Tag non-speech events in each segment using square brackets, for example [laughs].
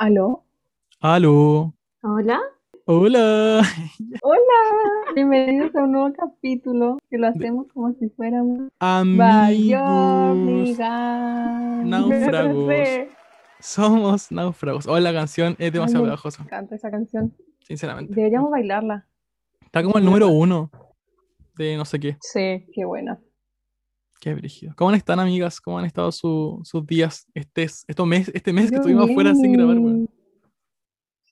¿Aló? Aló. Hola. Hola. Hola. Bienvenidos a un nuevo capítulo que lo hacemos como si fuéramos Amigos. Náufragos. [laughs] Somos náufragos. Oh, la canción es demasiado Ay, me pegajosa, encanta esa canción. sinceramente. Deberíamos bailarla. Está como el número uno de no sé qué. Sí, qué buena. Qué brígido. ¿Cómo están, amigas? ¿Cómo han estado su- sus días este, estos mes, este mes que estuvimos afuera sin grabar, bien.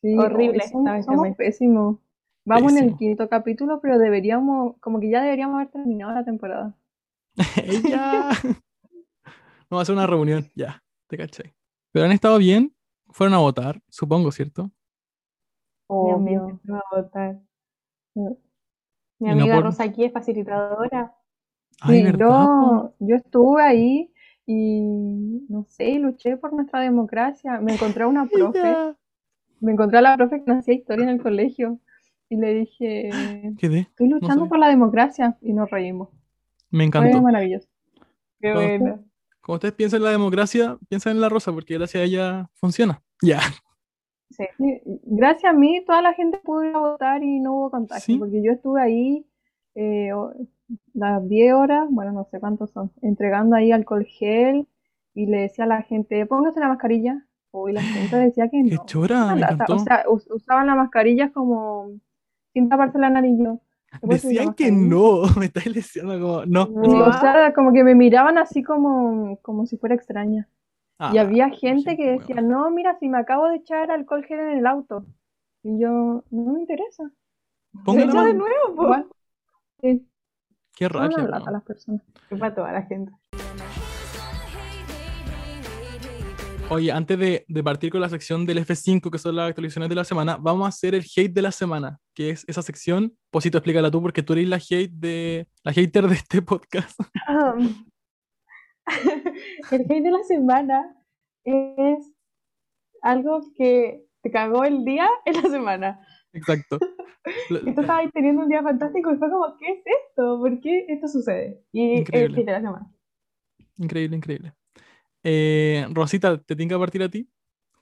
Sí, Horrible somos, pésimos. Vamos en el Pésimo. quinto capítulo, pero deberíamos, como que ya deberíamos haber terminado la temporada. [laughs] ya. [laughs] Vamos a hacer una reunión, ya, te caché. Pero han estado bien, fueron a votar, supongo, ¿cierto? Mi amiga Obvio. va a votar. Mi no amiga por- Rosa aquí es facilitadora. Yo, yo estuve ahí y no sé, luché por nuestra democracia. Me encontré a una [laughs] profe, me encontré a la profe que no hacía historia en el colegio y le dije, estoy luchando por la democracia y nos reímos. Me Fue encantó. maravilloso. Qué bueno. Como ustedes piensan en la democracia, piensan en la rosa, porque gracias a ella funciona. [laughs] Ya. Sí. Sí, Gracias a mí, toda la gente pudo ir a votar y no hubo contagio, Sí. porque yo estuve ahí eh, las 10 horas, bueno, no sé cuántos son, entregando ahí alcohol gel y le decía a la gente, póngase la mascarilla. Uy, la gente [gasps] decía que Qué no. chora, Una me lata. encantó. O sea, us- usaban las mascarillas como sin taparse la nariz. Yo, ¿te puedes subir la Decían que no, [laughs] me estáis diciendo como, no. Sí, o sea, como que me miraban así como, como si fuera extraña. Ah, Y había gente que decía, no, mira, si me acabo de echar alcohol gel en el auto. Y yo, no me interesa. La Echa de nuevo, po. Igual, sí, Qué rabia, una weón. lata las personas. Es para toda la gente. Oye, antes de, de partir con la sección del F5, que son las actualizaciones de la semana, vamos a hacer el hate de la semana, que es esa sección. Posito, explícala tú, porque tú eres la hate de la hater de este podcast. [laughs] [laughs] El hate de la semana es algo que te cagó el día en la semana. Exacto. Y tú estabas teniendo un día fantástico y fue como, ¿qué es esto? ¿Por qué esto sucede? Y el hate de la semana. Increíble, increíble. Eh, Rosita, ¿te tengo que partir a ti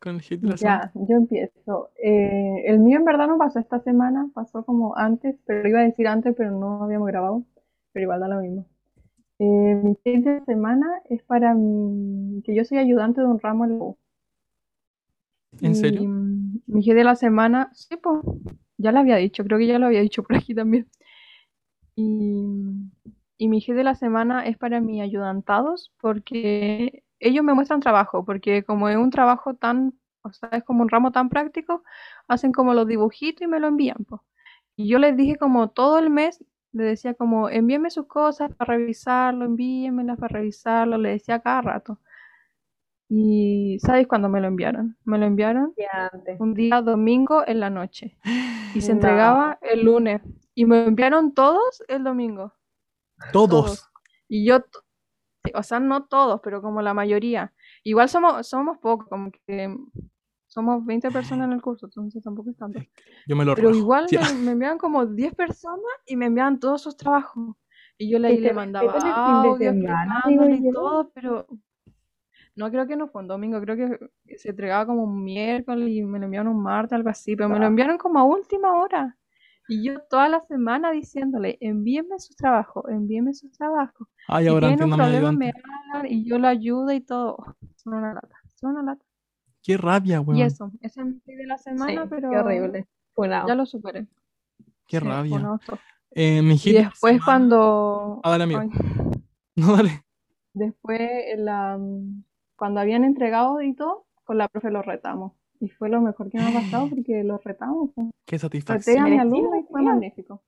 con el hate de la semana? Ya, yo empiezo. Eh, el mío en verdad no pasó esta semana, pasó como antes, pero iba a decir antes, pero no habíamos grabado, pero igual da lo mismo. Eh, mi hate de semana es para mi- que yo soy ayudante de un ramo en la U. ¿En Y, serio? mm, mi hit de la semana, sí, pues, ya lo había dicho, creo que ya lo había dicho por aquí también. Y, y mi hit de la semana es para mis ayudantados, porque ellos me muestran trabajo, porque como es un trabajo tan, o sea, es como un ramo tan práctico, hacen como los dibujitos y me lo envían, pues. Y yo les dije como todo el mes, les decía como, envíenme sus cosas para revisarlo, envíenmelas para revisarlo, le decía cada rato. Y ¿sabes cuándo me lo enviaron? Me lo enviaron un día domingo en la noche y se No. entregaba el lunes y me enviaron todos el domingo. Todos. Y yo, o sea, no todos, pero como la mayoría. Igual somos, somos pocos, como que somos 20 personas en el curso, entonces tampoco es tanto. Yo me lo Pero rajo. igual me, me enviaban como 10 personas y me enviaban todos sus trabajos. Y yo le, Que le mandaba audios y todo, pero no creo que no fue un domingo, creo que se entregaba como un miércoles y me lo enviaron un martes, algo así, pero me lo Ah. enviaron como a última hora. Y yo toda la semana diciéndole, envíenme sus trabajos, envíenme sus trabajos. Ay, Si ahora tienen un problema, me hablan y yo lo ayudo y todo. Son una lata, son una lata. Qué rabia, Y weón. eso, ese es mi de la semana, Sí, pero qué horrible. Funado. ya lo superé. Qué Sí, rabia. Eh, mi Y de después semana- cuando... Ah, dale, amigo. ay, [laughs] No, dale. después en la, cuando habían entregado y todo, con la profe los retamos. Y fue lo mejor que me ha pasado [gasps] porque los retamos. pues. Qué Reté a satisfacción. mi alumno y fue magnífico.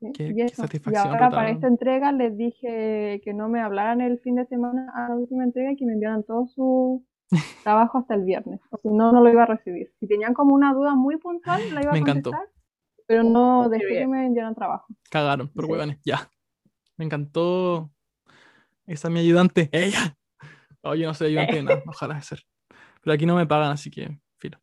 Qué- y qué eso. Y satisfacción ahora para esta entrega les dije que no me hablaran el fin de semana a la última entrega y que me enviaran todo su [laughs] trabajo hasta el viernes. O si no, no lo iba a recibir. Si tenían como una duda muy puntual, la iba a Me encantó. contestar, pero no Qué dejé que me enviaran trabajo. Cagaron, por Sí. huevones. Ya. Me encantó. Esa es mi ayudante. ¡Ella! Oye, no soy ayudante de nada. Ojalá ser. Pero aquí no me pagan, así que, filo.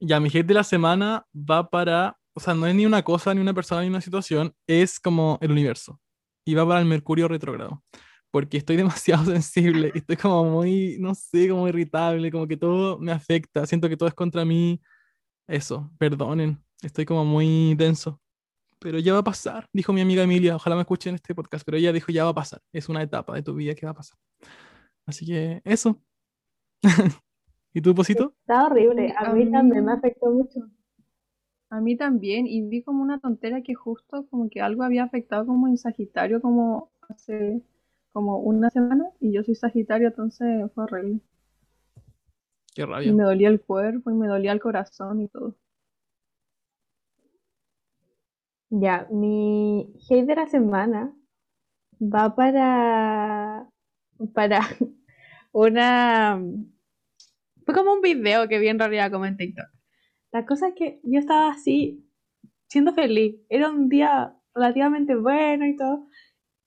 Ya, mi hate de la semana va para. O sea, no es ni una cosa, ni una persona, ni una situación. Es como el universo. Y va para el Mercurio retrógrado. porque estoy [laughs] demasiado sensible, estoy como muy, no sé, como irritable, como que todo me afecta, siento que todo es contra mí. Eso, perdonen, estoy como muy denso. Pero ya va a pasar, dijo mi amiga Emilia, ojalá me escuchen en este podcast, pero ella dijo ya va a pasar, es una etapa de tu vida que va a pasar. Así que eso. [laughs] ¿Y tú, Posito? Está horrible, a, A mí también mí- me afectó mucho. A mí también, y vi como una tontera que justo como que algo había afectado como en Sagitario como hace como una semana, y yo soy Sagitario, entonces fue horrible. Qué Y rabia. me dolía el cuerpo, y me dolía el corazón y todo. Ya, mi hate de la semana va para, para [laughs] una... Fue como un video que vi en realidad como en TikTok. La cosa es que yo estaba así, siendo feliz. Era un día relativamente bueno y todo.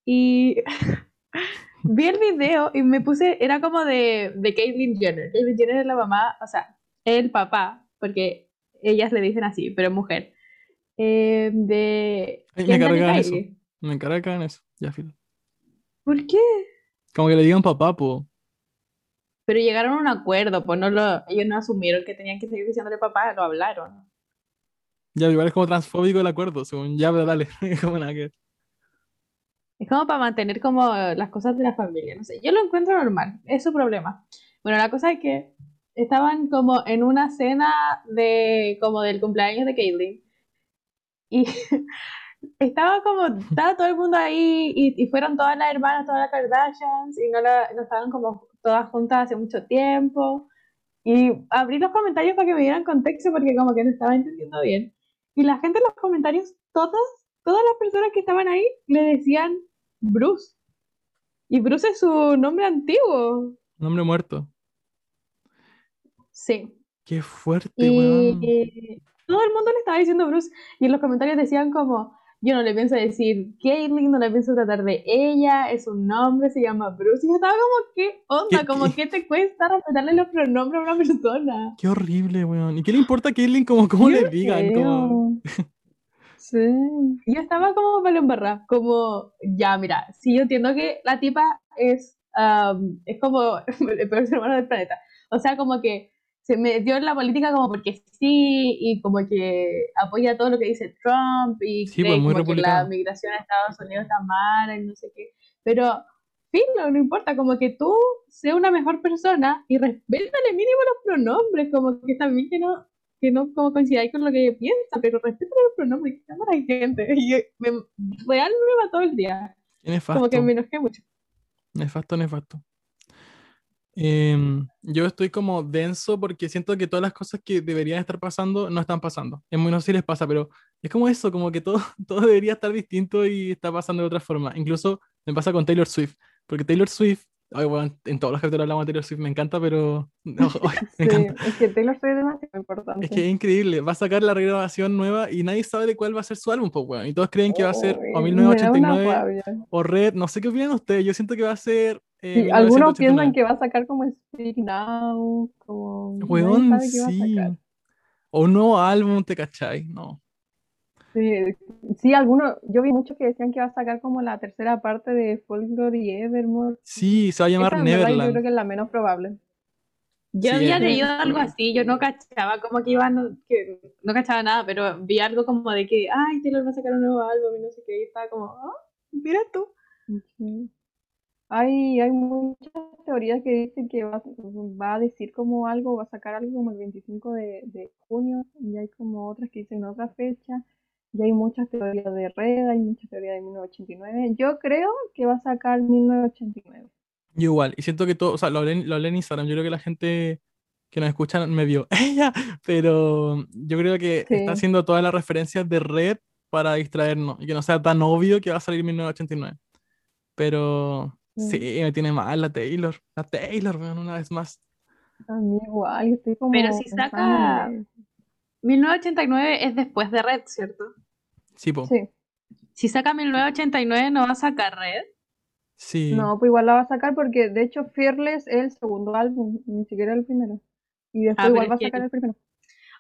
Y [laughs] vi el video y me puse, era como de, de Caitlyn Jenner. Caitlyn Jenner es la mamá, o sea, el papá, porque ellas le dicen así, pero mujer. Eh, de Ay, me Kendall y cargan eso. Me encargan eso. Ya, filo. ¿Por qué? Como que le digan papá, po. Pero llegaron a un acuerdo, pues no lo, ellos no asumieron que tenían que seguir diciéndole papá, lo hablaron. Ya, igual es como transfóbico el acuerdo, según ya, pero dale. [laughs] como nada que. Es como para mantener como las cosas de la familia, no sé. Yo lo encuentro normal, es su problema. Bueno, la cosa es que estaban como en una cena de como del cumpleaños de Caitlyn. Y [laughs] estaba como, estaba todo el mundo ahí y, y fueron todas las hermanas, todas las Kardashians y no, la, no estaban como todas juntas hace mucho tiempo. Y abrí los comentarios para que me dieran contexto porque como que no estaba entendiendo bien. Y la gente en los comentarios, todas, todas las personas que estaban ahí le decían Bruce. Y Bruce es su nombre antiguo. Un hombre muerto. Sí. Qué fuerte, weón. Y todo el mundo le estaba diciendo Bruce. Y en los comentarios decían como, yo no le pienso decir Caitlyn, no le pienso tratar de ella, es un nombre, se llama Bruce. Y yo estaba como, ¿qué onda? ¿Qué- como, qué? ¿qué te cuesta respetarle los pronombres a una persona? Qué horrible, weón. ¿Y qué le importa a Caitlyn como, como le digan? Como... Sí. Yo estaba como para embarrar, como, ya, mira, sí, yo entiendo que la tipa es, am, es como [laughs] el peor ser humano del planeta. O sea, como que se metió en la política como porque sí, y como que apoya todo lo que dice Trump, y Sí, cree pues, como que la migración a Estados Unidos está mala y no sé qué. Pero, filo, no importa, como que tú seas una mejor persona y respétale mínimo los pronombres, como que también que no, que no como coincidáis con lo que piensa, pero respétale los pronombres, que cámara hay gente. [laughs] Y me, real me mató el día, nefasto. como que me enojé mucho. Nefasto, nefasto. Em, yo estoy como denso porque siento que todas las cosas que deberían estar pasando no están pasando. Es muy no sé si les pasa, pero es como eso, como que todo, [laughs] todo debería estar distinto y está pasando de otra forma. Incluso me pasa con Taylor Swift, porque Taylor Swift, ay, bueno, en todos los capítulos hablamos de Taylor Swift, me encanta, pero [laughs] no, [laughs] ay, me Sí, encanta. es que Taylor Swift es demasiado importante. Es que es increíble, va a sacar la regrabación nueva y nadie sabe de cuál va a ser su álbum, pues, weón. Y todos creen que va a ser o Uy, me da una 1989 rabia. o Red, no sé qué opinan ustedes, yo siento que va a ser eh, Sí, algunos 1989. piensan que va a sacar como Speak Now, como Weón, sabe qué va a sí. sacar. O un nuevo álbum, ¿te cachai? No. Sí, sí, algunos, yo vi muchos que decían que va a sacar como la tercera parte de Folklore y Evermore. Sí, se va a llamar Esa en verdad yo Neverland. creo que es la menos probable. Yo Sí, había leído algo así, yo no cachaba como que iban, que no cachaba nada, pero vi algo como de que, ay, Taylor va a sacar un nuevo álbum y no sé qué, y estaba como, ah, mira tú. Sí. Hay, hay muchas teorías que dicen que va, va a decir como algo, va a sacar algo como el 25 de, de junio, y hay como otras que dicen otra fecha, y hay muchas teorías de Red, hay muchas teorías de 1989. Yo creo que va a sacar 1989. Yo igual, y siento que todo, o sea, lo hablé, lo hablé en Instagram, yo creo que la gente que nos escucha me vio, [laughs] ella, pero yo creo que Sí. está haciendo todas las referencias de Red para distraernos y que no sea tan obvio que va a salir 1989. Pero. Sí, me tiene mal la Taylor, la Taylor, weón, una vez más. A mí igual, estoy como Pero si pensando saca- en- 1989 es después de Red, ¿cierto? Sí, po, Sí, Si saca 1989 no va a sacar Red. sí. no, pues igual la va a sacar porque de hecho Fearless es el segundo álbum, ni siquiera el primero. Y después Ah, igual va a que- sacar el primero.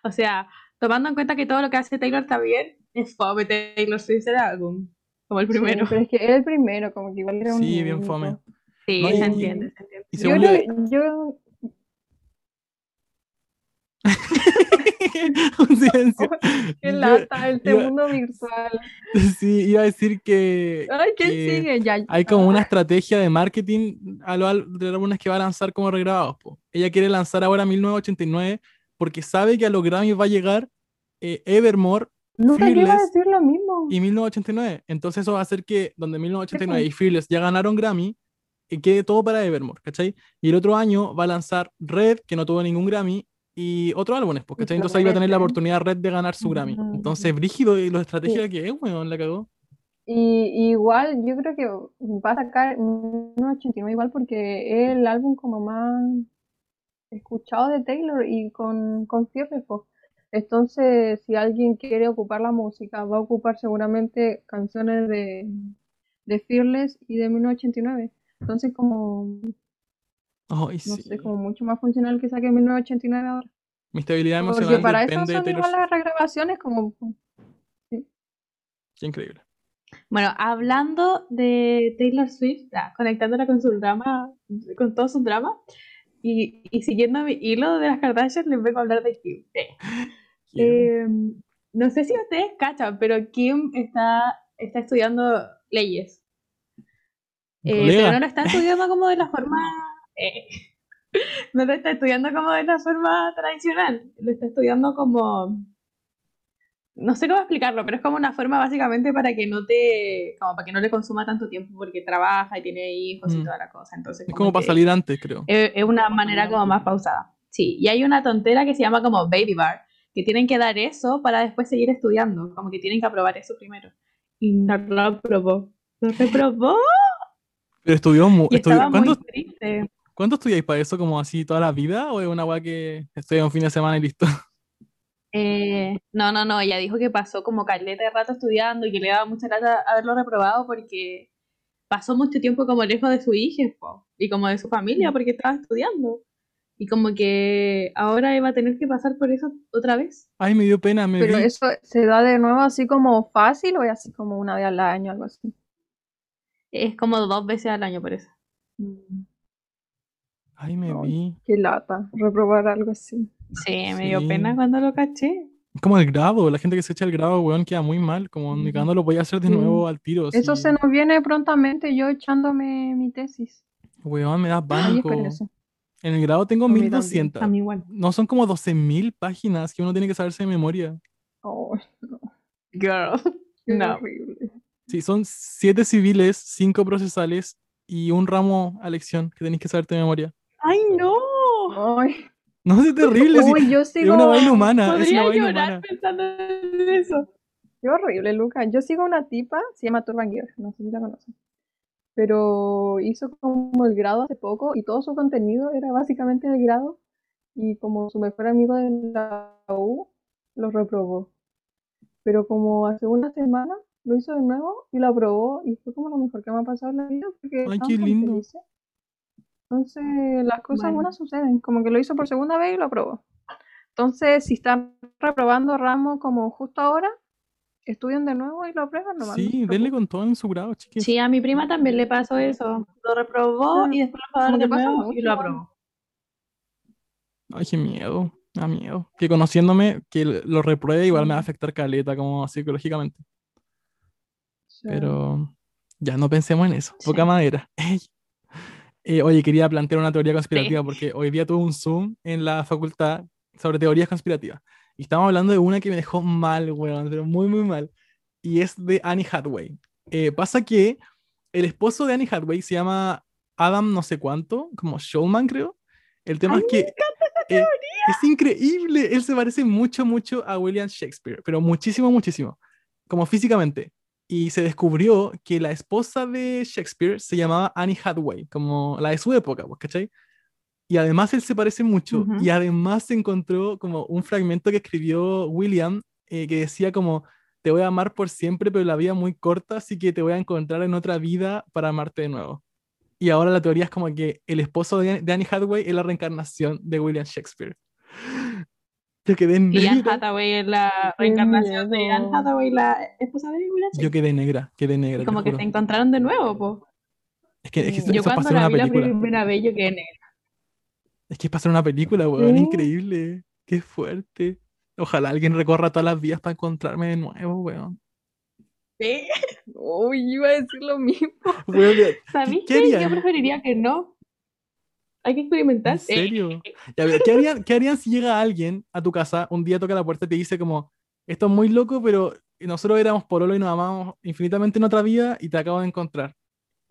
O sea, tomando en cuenta que todo lo que hace Taylor está bien, es fome Taylor Swift el álbum, como el Sí, primero. pero es que era el primero, como que igual era un Sí, bien fome. Sí, No, se y- entiende, se entiende. Y Yo, según creo- yo- [laughs] un silencio. [laughs] qué Yo- lata, el yo- mundo virtual. sí, iba a decir que, Ay, ¿quién que sigue? Ya, hay como una estrategia de marketing a lo al- de álbumes que va a lanzar como regrabados. po. Ella quiere lanzar ahora 1989 porque sabe que a los Grammy va a llegar eh, Evermore Nunca iba a decir lo mismo. y 1989. Entonces eso va a hacer que donde 1989 Sí, y Fearless ya ganaron Grammy, eh, quede todo para Evermore, ¿cachai? Y el otro año va a lanzar Red, que no tuvo ningún Grammy, y otros álbumes, pues, Y lo Entonces ahí va a tener la oportunidad Red de ganar su Grammy. Ujú. Entonces, brígido y la estrategia que es, weón, la cagó. Y, y igual, yo creo que va a sacar 1989 igual porque es el álbum como más escuchado de Taylor y con, con Fearless, po. Entonces, si alguien quiere ocupar la música, va a ocupar seguramente canciones de, de Fearless y de 1989. Entonces, como, Ay, no sí. sé, como mucho más funcional que saque 1989 ahora. Mi estabilidad Porque emocional para eso depende de son Taylor igual Swift. las regrabaciones, como, Qué increíble. Bueno, hablando de Taylor Swift, ah, conectándola con su drama, con todo su drama, y, y siguiendo mi hilo de las Kardashian, les vengo a hablar de Kim. [laughs] Eh, eh, no sé si ustedes cachan, pero Kim está, está estudiando leyes. Eh, pero no lo está estudiando como de la forma. eh, [laughs] no lo está estudiando como de la forma tradicional. Lo está estudiando como. No sé cómo explicarlo, pero es como una forma básicamente para que no te. como para que no le consuma tanto tiempo porque trabaja y tiene hijos y Mm. toda la cosa. Entonces, Es como para que salir antes, creo. Es, es una manera como más pausada. Sí, y hay una tontera que se llama como Baby Bar, que tienen que dar eso para después seguir estudiando. Como que tienen que aprobar eso primero. Y no lo aprobó. Lo reprobó. Pero estudió, mu- Y estudió- estaba muy ¿cuánto, triste. ¿Cuánto estudiáis para eso? ¿Como así toda la vida? ¿O es una weá que estudia un fin de semana y listo? [laughs] Eh, no, no, no, ella dijo que pasó como caleta de rato estudiando y que le daba mucha lata haberlo reprobado porque pasó mucho tiempo como lejos de su hija po, y como de su familia porque estaba estudiando. Y como que ahora iba a tener que pasar por eso otra vez. Ay, me dio pena, me pero vi. eso se da de nuevo así como fácil o es así como una vez al año, algo así. Es como dos veces al año por eso. Ay, me Ay. vi. Qué lata, reprobar algo así. Sí, me dio Sí. pena cuando lo caché. Como el grado, la gente que se echa el grado, weón, queda muy mal. Como ni lo voy a hacer de nuevo al tiro. Eso así. se nos viene prontamente yo echándome mi tesis. Weón, me da Ahí pánico. esperen eso. En el grado tengo A mí también. 1200. A mí igual. No son como 12.000 páginas que uno tiene que saberse de memoria. Ay, Girl. [laughs] qué No. Sí, son 7 civiles, 5 procesales y un ramo a lección que tenéis que saberte de memoria. ¡Ay, no! Ay, No, es terrible. uy, yo es sigo. una vaina [laughs] humana. Es Podría una vaina llorar humana. pensando en eso. Qué horrible, Luca. Yo sigo una tipa, se llama Turban no sé si la conocen. Pero hizo como el grado hace poco y todo su contenido era básicamente el grado. Y como su mejor amigo de la U lo reprobó. Pero como hace una semana lo hizo de nuevo y lo aprobó y fue como lo mejor que me ha pasado en la vida porque Ay, qué lindo. felices. Entonces las cosas Bueno. buenas suceden, como que lo hizo por segunda vez y lo aprobó. Entonces, si están reprobando ramos como justo ahora, estudian de nuevo y lo aprueban nomás. no Sí, denle con todo en su grado, chiquis. Sí, a mi prima también le pasó eso. Lo reprobó y después lo fue a dar como de nuevo y lo aprobó. Ay, qué miedo. Me Da miedo. Que conociéndome, que lo repruebe igual me va a Sí. afectar caleta, como psicológicamente. Sí. Pero ya no pensemos en eso. Poca Sí. madera. Ey. Eh, oye, quería plantear una teoría conspirativa porque hoy día tuve un Zoom en la facultad sobre teorías conspirativas. Y estamos hablando de una que me dejó mal, weón, pero muy, muy mal. Y es de Annie Hathaway. Eh, pasa que el esposo de Annie Hathaway se llama Adam no sé cuánto, como Showman creo. El tema Ay, es que eh, es increíble. Él se parece mucho, mucho a William Shakespeare, pero muchísimo, muchísimo. Como físicamente. Y se descubrió que la esposa de Shakespeare se llamaba Annie Hathaway, como la de su época, pues, ¿cachai? Y además él se parece mucho. Y además se encontró como un fragmento que escribió William eh, que decía como, te voy a amar por siempre, pero la vida es muy corta, así que te voy a encontrar en otra vida para amarte de nuevo. Y ahora la teoría es como que el esposo de, de Annie Hathaway es la reencarnación de William Shakespeare. Yo quedé Y Anne negra. Hathaway es la reencarnación de Anne. Hathaway, la esposa de William Yo quedé negra, quedé negra. Y como que juro. se encontraron de nuevo, po. Es que, es que Sí. eso, Yo eso cuando la una vi la película. primera vez, yo quedé negra. Es que es hacer una película, weón. Sí. Increíble. Qué fuerte. Ojalá alguien recorra todas las vías para encontrarme de nuevo, weón. ¿Sí? [laughs] Uy, iba a decir lo mismo. Weón, ¿qué- ¿Sabéis qué? Yo preferiría que no. Hay que experimentar. ¿En serio? Ya, pero, ¿qué, harían, ¿Qué harían si llega alguien a tu casa, un día toca la puerta y te dice como, esto es muy loco, pero nosotros éramos pololo y nos amamos infinitamente en otra vida y te acabo de encontrar?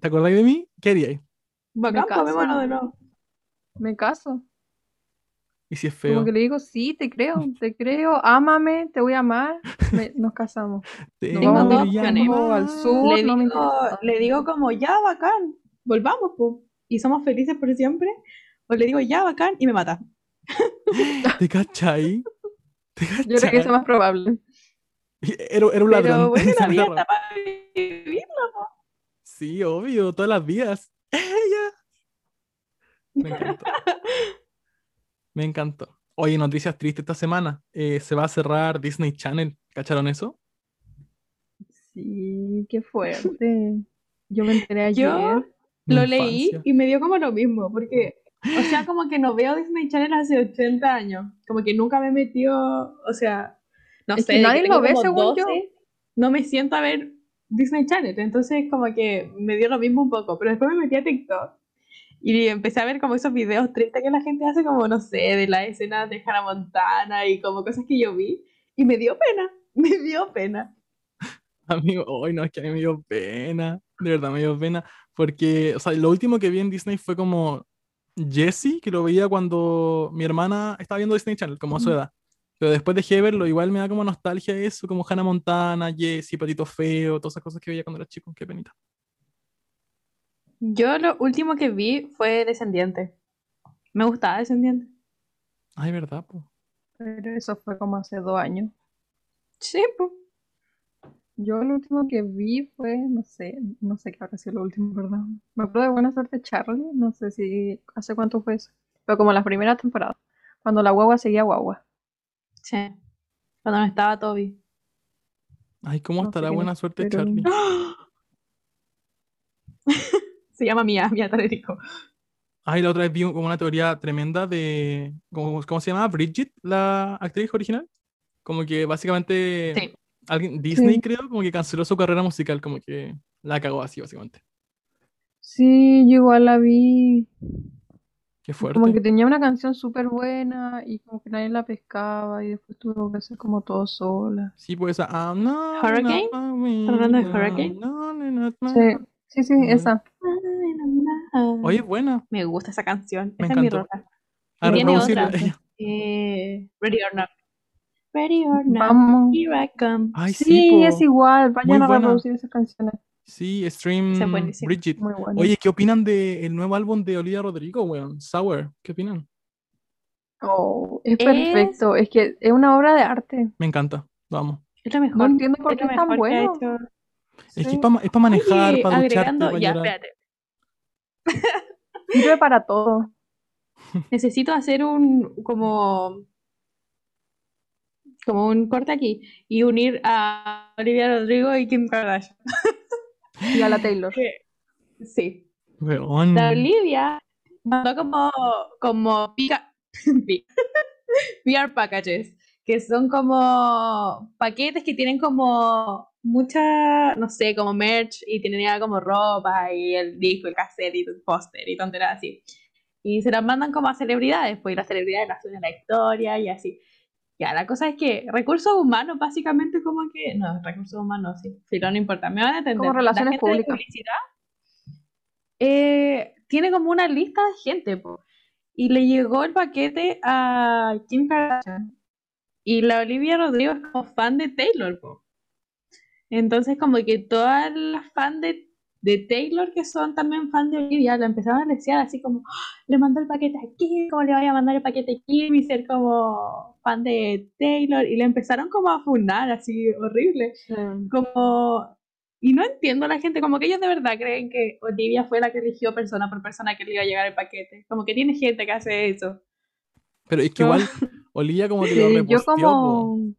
¿Te acordáis de mí? ¿Qué haríais? Bacán, Me caso. tomémonos de nuevo. Me caso. ¿Y si es Como feo? que le digo, sí, te creo, te creo, ámame, te voy a amar. Me- [laughs] nos casamos. Te Nos vamos dos al sur, Le digo, le digo como, ya, bacán, volvamos, po, y somos felices por siempre. O le digo, ya, bacán, y me mata. [laughs] ¿Te cachai? ¿Te Yo creo que eso es más probable. Era, era un Pero ladrón. bueno, [laughs] para vivirla, po. Sí, obvio, todas las vías. Ella. Me encantó. [laughs] Me encantó. Oye, noticias tristes esta semana. Eh, se va a cerrar Disney Channel. ¿Cacharon eso? Sí, qué fuerte. Yo me enteré Yo- ayer. Mi Lo leí y me dio como lo mismo, porque, o sea, como que no veo Disney Channel hace 80 años. Como que nunca me metió, o sea, no Es sé, que nadie lo ve, según yo. no me siento a ver Disney Channel. Entonces, como que me dio lo mismo un poco. Pero después me metí a TikTok y empecé a ver como esos videos tristes que la gente hace, como, no sé, de las escenas de Hannah Montana y como cosas que yo vi. Y me dio pena, [laughs] me dio pena. Amigo, hoy no, es que a mí me dio pena. De verdad me dio pena. Porque, o sea, lo último que vi en Disney fue como Jessie, que lo veía cuando mi hermana estaba viendo Disney Channel, como a su edad. Pero después dejé de verlo, igual me da como nostalgia eso, como Hannah Montana, Jessie, Patito Feo, todas esas cosas que veía cuando era chico. Qué penita. Yo lo último que vi fue Descendiente. Me gustaba Descendiente. Ay, verdad, po. Pero eso fue como hace dos años. Sí, pues. Yo lo último que vi fue, no sé, no sé qué habrá sido lo último, ¿verdad? Me acuerdo de Buena Suerte Charlie, no sé si hace cuánto fue eso. Pero como las primeras temporadas, cuando la guagua seguía guagua. Sí. Cuando no estaba Toby. Ay, ¿cómo No sé estará buena suerte, pero- Charlie? [laughs] Se llama Mía, Mía Talerico. Ay, la otra vez vi como una teoría tremenda de. ¿Cómo, cómo se llama? Bridget, la actriz original. Como que básicamente. Sí. Alguien, Disney, Sí. creo, como que canceló su carrera musical, como que la cagó así, básicamente. Sí, yo igual la vi. Qué fuerte. Como que tenía una canción súper buena y como que nadie la pescaba y después tuvo que hacer como todo sola. Sí, pues esa. I'm not Hurricane? ¿Estás hablando de no, Hurricane? no, no, no, no. Sí, sí, sí, Muy esa. Oye, es buena. Me gusta esa canción. Me Esa es mi encantó. roca. A Tiene reproducirla. otra. ella. [laughs] Eh, Ready or Not. Ready or Not. Vamos. Here I come. Ay, sí, es igual, vayan Muy a buena. reproducir esas canciones. Sí, Stream. Bridget. Muy. Oye, ¿qué opinan del nuevo álbum de Olivia Rodrigo, weón? Sour. ¿Qué opinan? Oh, es Es- perfecto, es que es una obra de arte. Me encanta. Vamos. Es lo mejor. No entiendo por es qué es tan mejor que ha bueno. hecho. Es que Sí. es para manejar, Oye, para ducharte, agregando, para ya, llorar. espérate. Sirve para todo. [laughs] Necesito hacer un como como un corte aquí y unir a Olivia Rodrigo y Kim Kardashian. Y a la Taylor. [laughs] Sí. Weón. La Olivia mandó como como pica [laughs] pi- PR packages, que son como paquetes que tienen como mucha, no sé, como merch y tenía como ropa y el disco, el cassette y el póster y tonteras así. Y se las mandan como a celebridades, pues y las celebridades las suben a la historia y así. Ya, la cosa es que recursos humanos, básicamente, como que. No, recursos humanos, sí. Filo, no importa, me van a entender. Como La relaciones gente de públicas. publicidad, eh, tiene como una lista de gente, po. Y le llegó el paquete a Kim Kardashian. Y la Olivia Rodrigo es como fan de Taylor, po. Entonces, como que todas las fans de, de Taylor que son también fan de Olivia la empezaron a desear así como, "Ah, le mandó el paquete a Kim, ¿cómo le vaya a mandar el paquete a Kim? Y ser como fan de Taylor. Y le empezaron como a funar así horrible. Como, y no entiendo a la gente, como que ellos de verdad creen que Olivia fue la que eligió persona por persona que le iba a llegar el paquete. Como que tiene gente que hace eso. Pero es que igual [laughs] Olivia como que lo yo reposteó, po. como...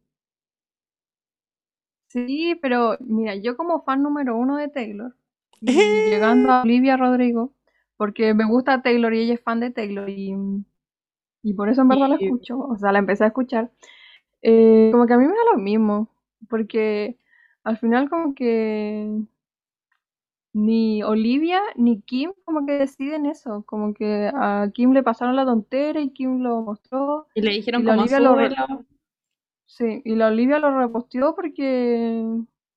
Sí, pero mira, yo como fan número uno de Taylor, y llegando a Olivia Rodrigo, porque me gusta Taylor y ella es fan de Taylor y, y por eso en verdad la escucho, o sea, la empecé a escuchar. Eh, como que a mí me da lo mismo, porque al final como que ni Olivia ni Kim como que deciden eso, como que a Kim le pasaron la tontera y Kim lo mostró, Y le dijeron Y la como Olivia lo sí, y la Olivia lo reposteó porque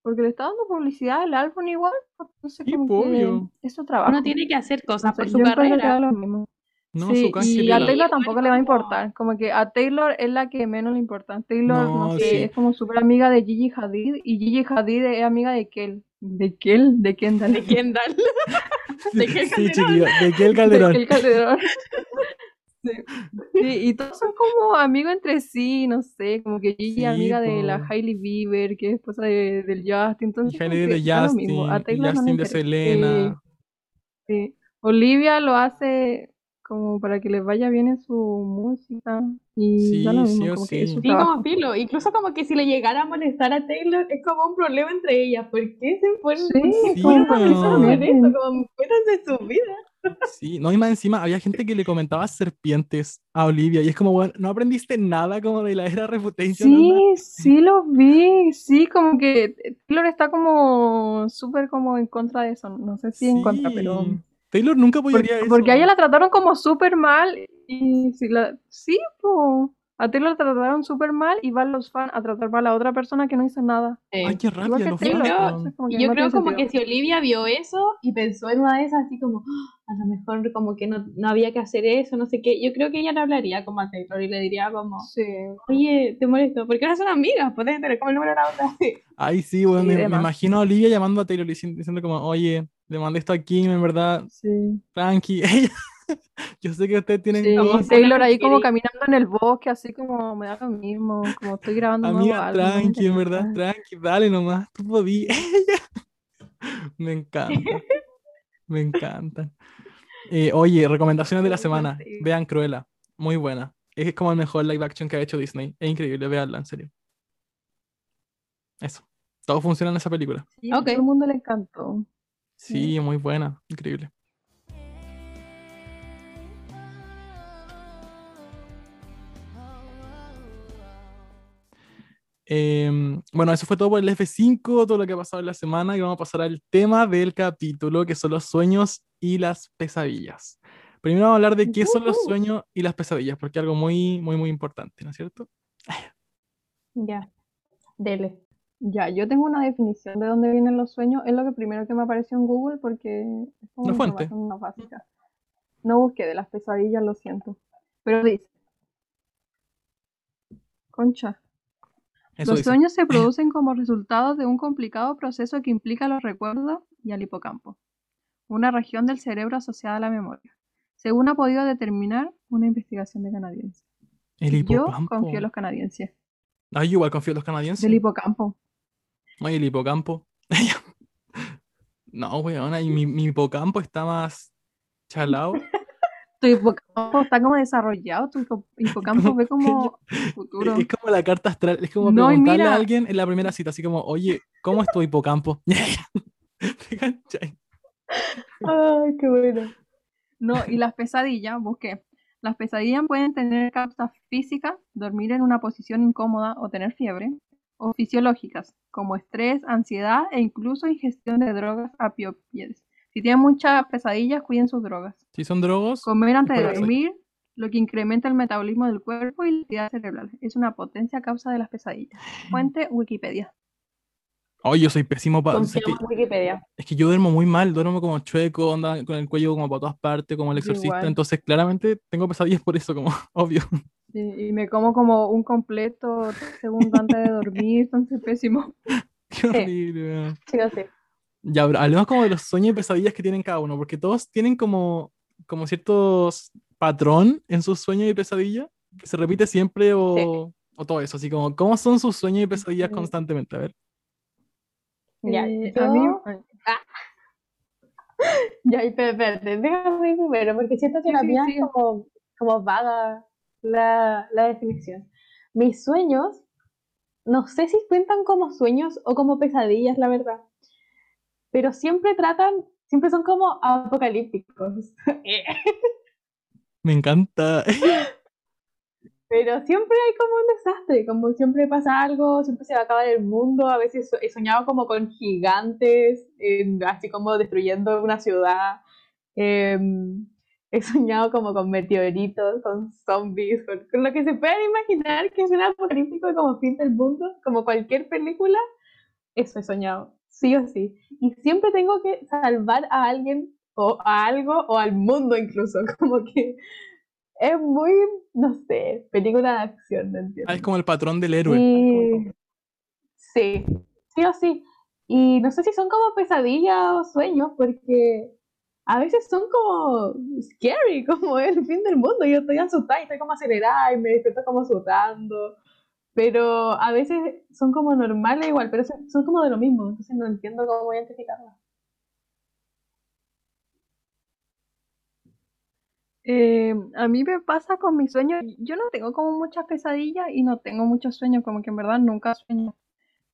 porque le está dando publicidad al álbum igual, entonces Sí, como que obvio. es su trabajo. Uno tiene que hacer cosas por su yo que da carrera. lo mismo. No, Sí, su canje y a. Taylor tampoco le va a importar. Como que a Taylor es la que menos le importa. Taylor, no, No, sé, sí. es como súper amiga de Gigi Hadid y Gigi Hadid es amiga de Kel. ¿De Kel? ¿De Kendall? ¿De Kendall? [laughs] ¿De qué Sí, chiquillo, de qué el De. Kel Calderón. [laughs] Sí. Sí, y todos son como amigos entre sí, no sé, como que Gigi Sí, es amiga de la. Hailey Bieber, que es esposa de, del Justin, entonces Hailey de. Justin, no Justin de. Selena. Sí, sí. Olivia lo hace como para que les vaya bien en su música y lo Sí, mismo, sí o como que es sí. su Sí, como trabajo. filo. Incluso como que si le llegara a molestar a Taylor, es como un problema entre ellas. ¿Por qué se ponen, Sí, Sí, esto? Como métanse en su vida. Sí, no, y más encima había gente que le comentaba serpientes a Olivia y es como, bueno, no aprendiste nada como de la era Reputation? Sí, sí lo vi, sí, como que Taylor está como súper como en contra de eso, no sé si en contra, pero Sí. Taylor nunca porque, apoyaría eso. porque a ella la trataron como súper mal y si la, sí, po, a Taylor la trataron súper mal y van los fans a tratar mal a otra persona que no hizo nada. Ay, qué rabia, los Yo Taylor, fans, creo- weón. entonces como que Y yo no creo como que si Olivia vio eso y pensó en una de esas así como, "Ah, a lo mejor como que no, no había que hacer eso, no sé qué, yo creo que ella le hablaría como a Taylor y le diría como, Sí, oye, te molesto, porque ahora son amigas, puedes tener como el número de la otra. [laughs] Ay, sí, Sí, me, me imagino a Olivia llamando a Taylor y diciendo, como, oye, le mandé esto a Kim, en verdad, sí. tranqui. [laughs] Ella, yo sé que ustedes tienen Sí, como. Taylor ahí como caminando en el bosque, así como me da lo mismo, como estoy grabando un nuevo Amiga, me tranqui, en [laughs] verdad, tranqui, dale nomás, tú podías. Me encanta, [laughs] me encantan. Eh, oye, recomendaciones de la semana. Vean Cruella, muy buena. Es como el mejor live action que ha hecho Disney. Es increíble, veanla, en serio. Eso. Todo funciona en esa película. Sí, a todo el mundo le encantó. Sí, muy buena, increíble. Em, bueno, eso fue todo por el F5, todo lo que ha pasado en la semana, y vamos a pasar al tema del capítulo, que son los sueños y las pesadillas. Primero vamos a hablar de qué son los sueños y las pesadillas, porque es algo muy, muy, muy importante, ¿no es cierto? Ya, dele. Ya, yo tengo una definición de dónde vienen los sueños. Es lo que primero que me apareció en Google porque es como una fuente. información básica. No busqué de las pesadillas, lo siento. Pero dice, concha, Eso los dice. sueños se producen como resultado de un complicado proceso que implica los recuerdos y al hipocampo, una región del cerebro asociada a la memoria, según ha podido determinar una investigación de canadienses. El Yo hipocampo. confío en los canadienses. Ay, yo igual confío en los canadienses. Del hipocampo. Ay, el hipocampo. [laughs] no, weón, mi, mi hipocampo está más chalado. Tu hipocampo está como desarrollado, tu hipo- hipocampo ve [laughs] como futuro. Es como la carta astral, es como No, preguntarle a alguien en la primera cita, así como, oye, ¿cómo es tu hipocampo? [laughs] Ay, qué bueno. No, y las pesadillas, busqué. Las pesadillas pueden tener causas físicas, dormir en una posición incómoda o tener fiebre, o fisiológicas, como estrés, ansiedad e incluso ingestión de drogas apioides. Si tienen muchas pesadillas, cuiden sus drogas. Si son drogos, Comer antes de dormir, lo que incrementa el metabolismo del cuerpo y la actividad cerebral. Es una potencia causa de las pesadillas. Fuente Wikipedia. oye, yo soy pésimo para... Es que, es que yo duermo muy mal, duermo como chueco, onda con el cuello como para todas partes, como el exorcista, igual. entonces claramente tengo pesadillas por eso, como [laughs] obvio. Sí, y me como como un completo tres segundos antes de dormir, entonces pésimo. [laughs] Qué horrible, weón. Sí, sé. Ya, pero hablemos como de los sueños y pesadillas que tienen cada uno, porque todos tienen como, como ciertos patrón en sus sueños y pesadillas, que se repite siempre o, o todo eso, así como, ¿cómo son sus sueños y pesadillas Sí. constantemente? A ver. Ya, Eh, yo- a mí, [laughs] Ya, espera, espérate, déjame primero, porque siento que la mía es como, como vaga la, la definición. Mis sueños, no sé si cuentan como sueños o como pesadillas, la verdad. Pero siempre tratan, siempre son como apocalípticos. Me encanta. [laughs] Pero siempre hay como un desastre, como siempre pasa algo, siempre se va a acabar el mundo, a veces he soñado como con gigantes, así como destruyendo una ciudad, em, he soñado como con meteoritos, con zombies, con, lo que se puedan imaginar que es un apocalíptico como fin del mundo, como cualquier película, eso he soñado, sí o sí. Y siempre tengo que salvar a alguien o a algo o al mundo incluso, [laughs] como que es muy, no sé, película de acción, ¿no entiendo? Ah, es como el patrón del héroe. Sí, sí o sí. Y no sé si son como pesadillas o sueños, porque a veces son como scary, [laughs] como el fin del mundo. Yo estoy asustada y estoy como acelerada y me despierto como sudando. Pero a veces son como normales igual, pero son como de lo mismo, entonces no entiendo cómo identificarlas. Eh, a mí me pasa con mis sueños, yo no tengo como muchas pesadillas y no tengo muchos sueños, como que en verdad nunca sueño,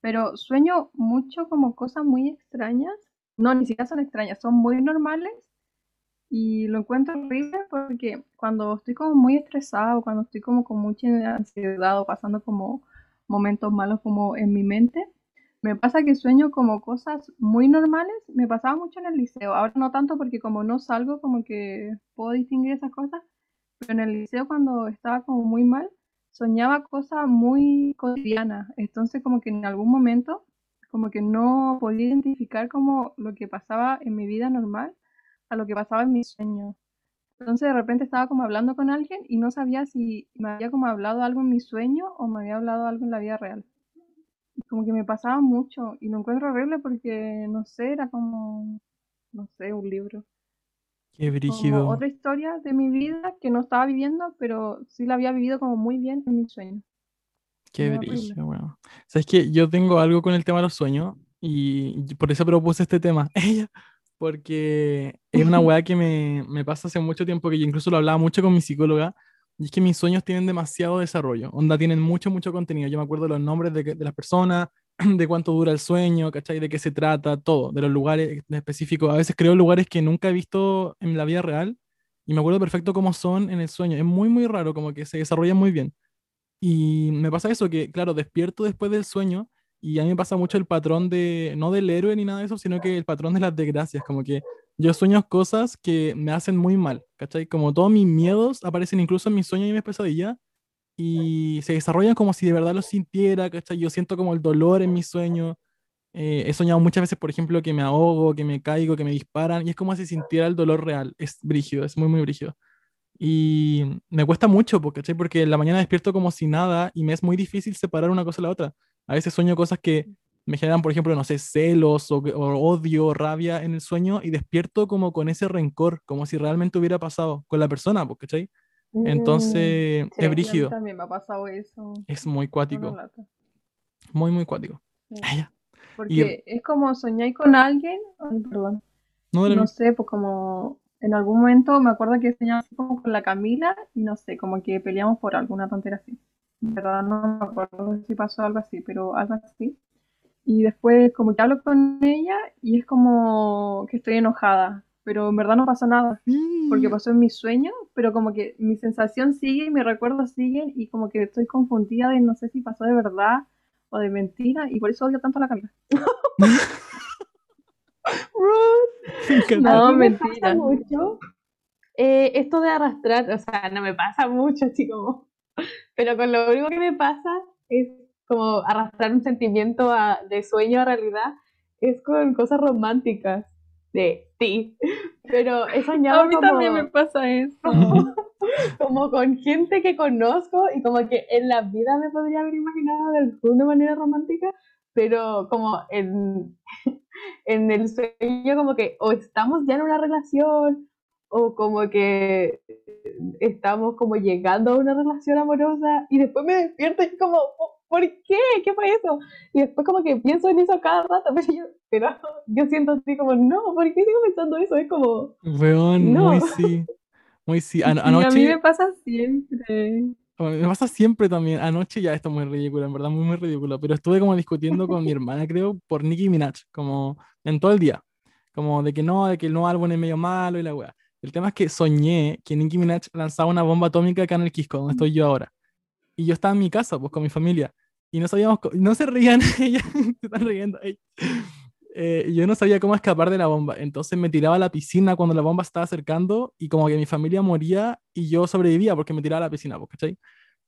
pero sueño mucho como cosas muy extrañas, no, ni siquiera son extrañas, son muy normales y lo encuentro horrible porque cuando estoy como muy estresado, cuando estoy como con mucha ansiedad o pasando como momentos malos como en mi mente, me pasa que sueño como cosas muy normales. Me pasaba mucho en el liceo. Ahora no tanto porque como no salgo, como que puedo distinguir esas cosas. Pero en el liceo cuando estaba como muy mal, soñaba cosas muy cotidianas. Entonces como que en algún momento, como que no podía identificar como lo que pasaba en mi vida normal a lo que pasaba en mis sueños. Entonces de repente estaba como hablando con alguien y no sabía si me había como hablado algo en mi sueño o me había hablado algo en la vida real como que me pasaba mucho y lo encuentro horrible porque, no sé, era como, no sé, un libro. Qué brígido. otra historia de mi vida que no estaba viviendo, pero sí la había vivido como muy bien en mis sueños. Qué brígido, bueno. Sabes que yo tengo algo con el tema de los sueños y por eso propuse este tema. [laughs] Ella, porque es una weá que me, me pasa hace mucho tiempo que yo incluso lo hablaba mucho con mi psicóloga y es que mis sueños tienen demasiado desarrollo, onda, tienen mucho, mucho contenido. Yo me acuerdo los nombres de, de las personas, [clears throat] de cuánto dura el sueño, ¿cachai? De qué se trata, todo, de los lugares específicos. A veces creo lugares que nunca he visto en la vida real y me acuerdo perfecto cómo son en el sueño. Es muy, muy raro, como que se desarrollan muy bien. Y me pasa eso, que claro, despierto después del sueño y a mí me pasa mucho el patrón de, no del héroe ni nada de eso, sino que el patrón de las desgracias, como que yo sueño cosas que me hacen muy mal, ¿cachai? Como todos mis miedos aparecen incluso en mis sueños y mis pesadillas y se desarrollan como si de verdad los sintiera, ¿cachai? Yo siento como el dolor en mis sueños. Eh, he soñado muchas veces, por ejemplo, que me ahogo, que me caigo, que me disparan y es como si sintiera el dolor real. Es brígido, es muy, muy brígido. Y me cuesta mucho, ¿cachai? Porque en la mañana despierto como si nada y me es muy difícil separar una cosa de la otra. A veces sueño cosas que me generan, por ejemplo, no sé, celos o, odio, rabia en el sueño y despierto como con ese rencor, como si realmente hubiera pasado con la persona, ¿cachai? Entonces, es brígido. También me ha pasado eso. Es muy cuático. Muy, muy cuático. Porque es como soñar con alguien, perdón. No, sé, pues como en algún momento me acuerdo que soñaba así como con la Camila y no sé, como que peleamos por alguna tontería así. En verdad no me acuerdo si pasó algo así, pero algo así. Y después como que hablo con ella y es como que estoy enojada, pero en verdad no pasó nada, porque pasó en mi sueño, pero como que mi sensación sigue y mis recuerdos siguen y como que estoy confundida de no sé si pasó de verdad o de mentira y por eso odio tanto a la Camila. no, mentira. mucho eh, esto de arrastrar, o sea, no me pasa mucho, así como, pero con lo único que me pasa es como arrastrar un sentimiento de sueño a realidad es con cosas románticas de ti. Pero he soñado A mí también me pasa eso. [laughs] Como, con gente que conozco y como que en la vida me podría haber imaginado de alguna manera romántica, pero como en, [laughs] en el sueño como que o estamos ya en una relación o como que estamos como llegando a una relación amorosa y después me despierto y como, ¿por qué? ¿Qué fue eso? Y después como que pienso en eso cada rato, [laughs] pero yo, pero yo siento así como, no, ¿por qué sigo pensando eso? Es como... Weón, muy sí. Muy sí. [laughs] a mí me pasa siempre. me pasa siempre también. Anoche ya esto es muy ridículo, en verdad, muy, muy ridículo. Pero estuve como discutiendo con mi [laughs] hermana, creo, por Nicki Minaj, como en todo el día. Como de que no, de que el nuevo álbum es medio malo y la weá. El tema es que soñé que Nicki Minaj lanzaba una bomba atómica acá en el Quisco, donde estoy yo ahora. Y yo estaba en mi casa, pues con mi familia. Y no sabíamos, no se reían [laughs] ellas, se están riendo. Eh, yo no sabía cómo escapar de la bomba. Entonces me tiraba a la piscina cuando la bomba estaba acercando y como que mi familia moría y yo sobrevivía porque me tiraba a la piscina, pues, ¿cachai?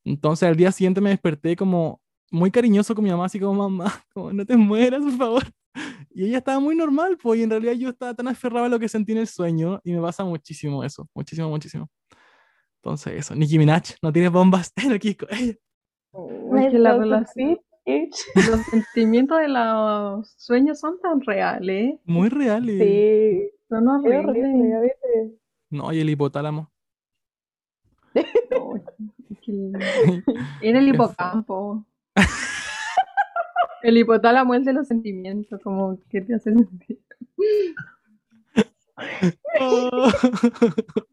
Entonces al día siguiente me desperté como muy cariñoso con mi mamá, así como mamá, como no te mueras, por favor. Y ella estaba muy normal, pues, y en realidad yo estaba tan aferrado a lo que sentí en el sueño y me pasa muchísimo eso, muchísimo, muchísimo. Entonces eso, Nicki Minaj no tiene bombas en el Kiko. [laughs] Es que la relación, los sentimientos de los sueños son tan reales. Muy reales. Sí, Son a horribles. veces. No, y el hipotálamo. No, [laughs] es que- Era el hipocampo. El hipotálamo es de los sentimientos, como que te hace sentir. Oh. [laughs]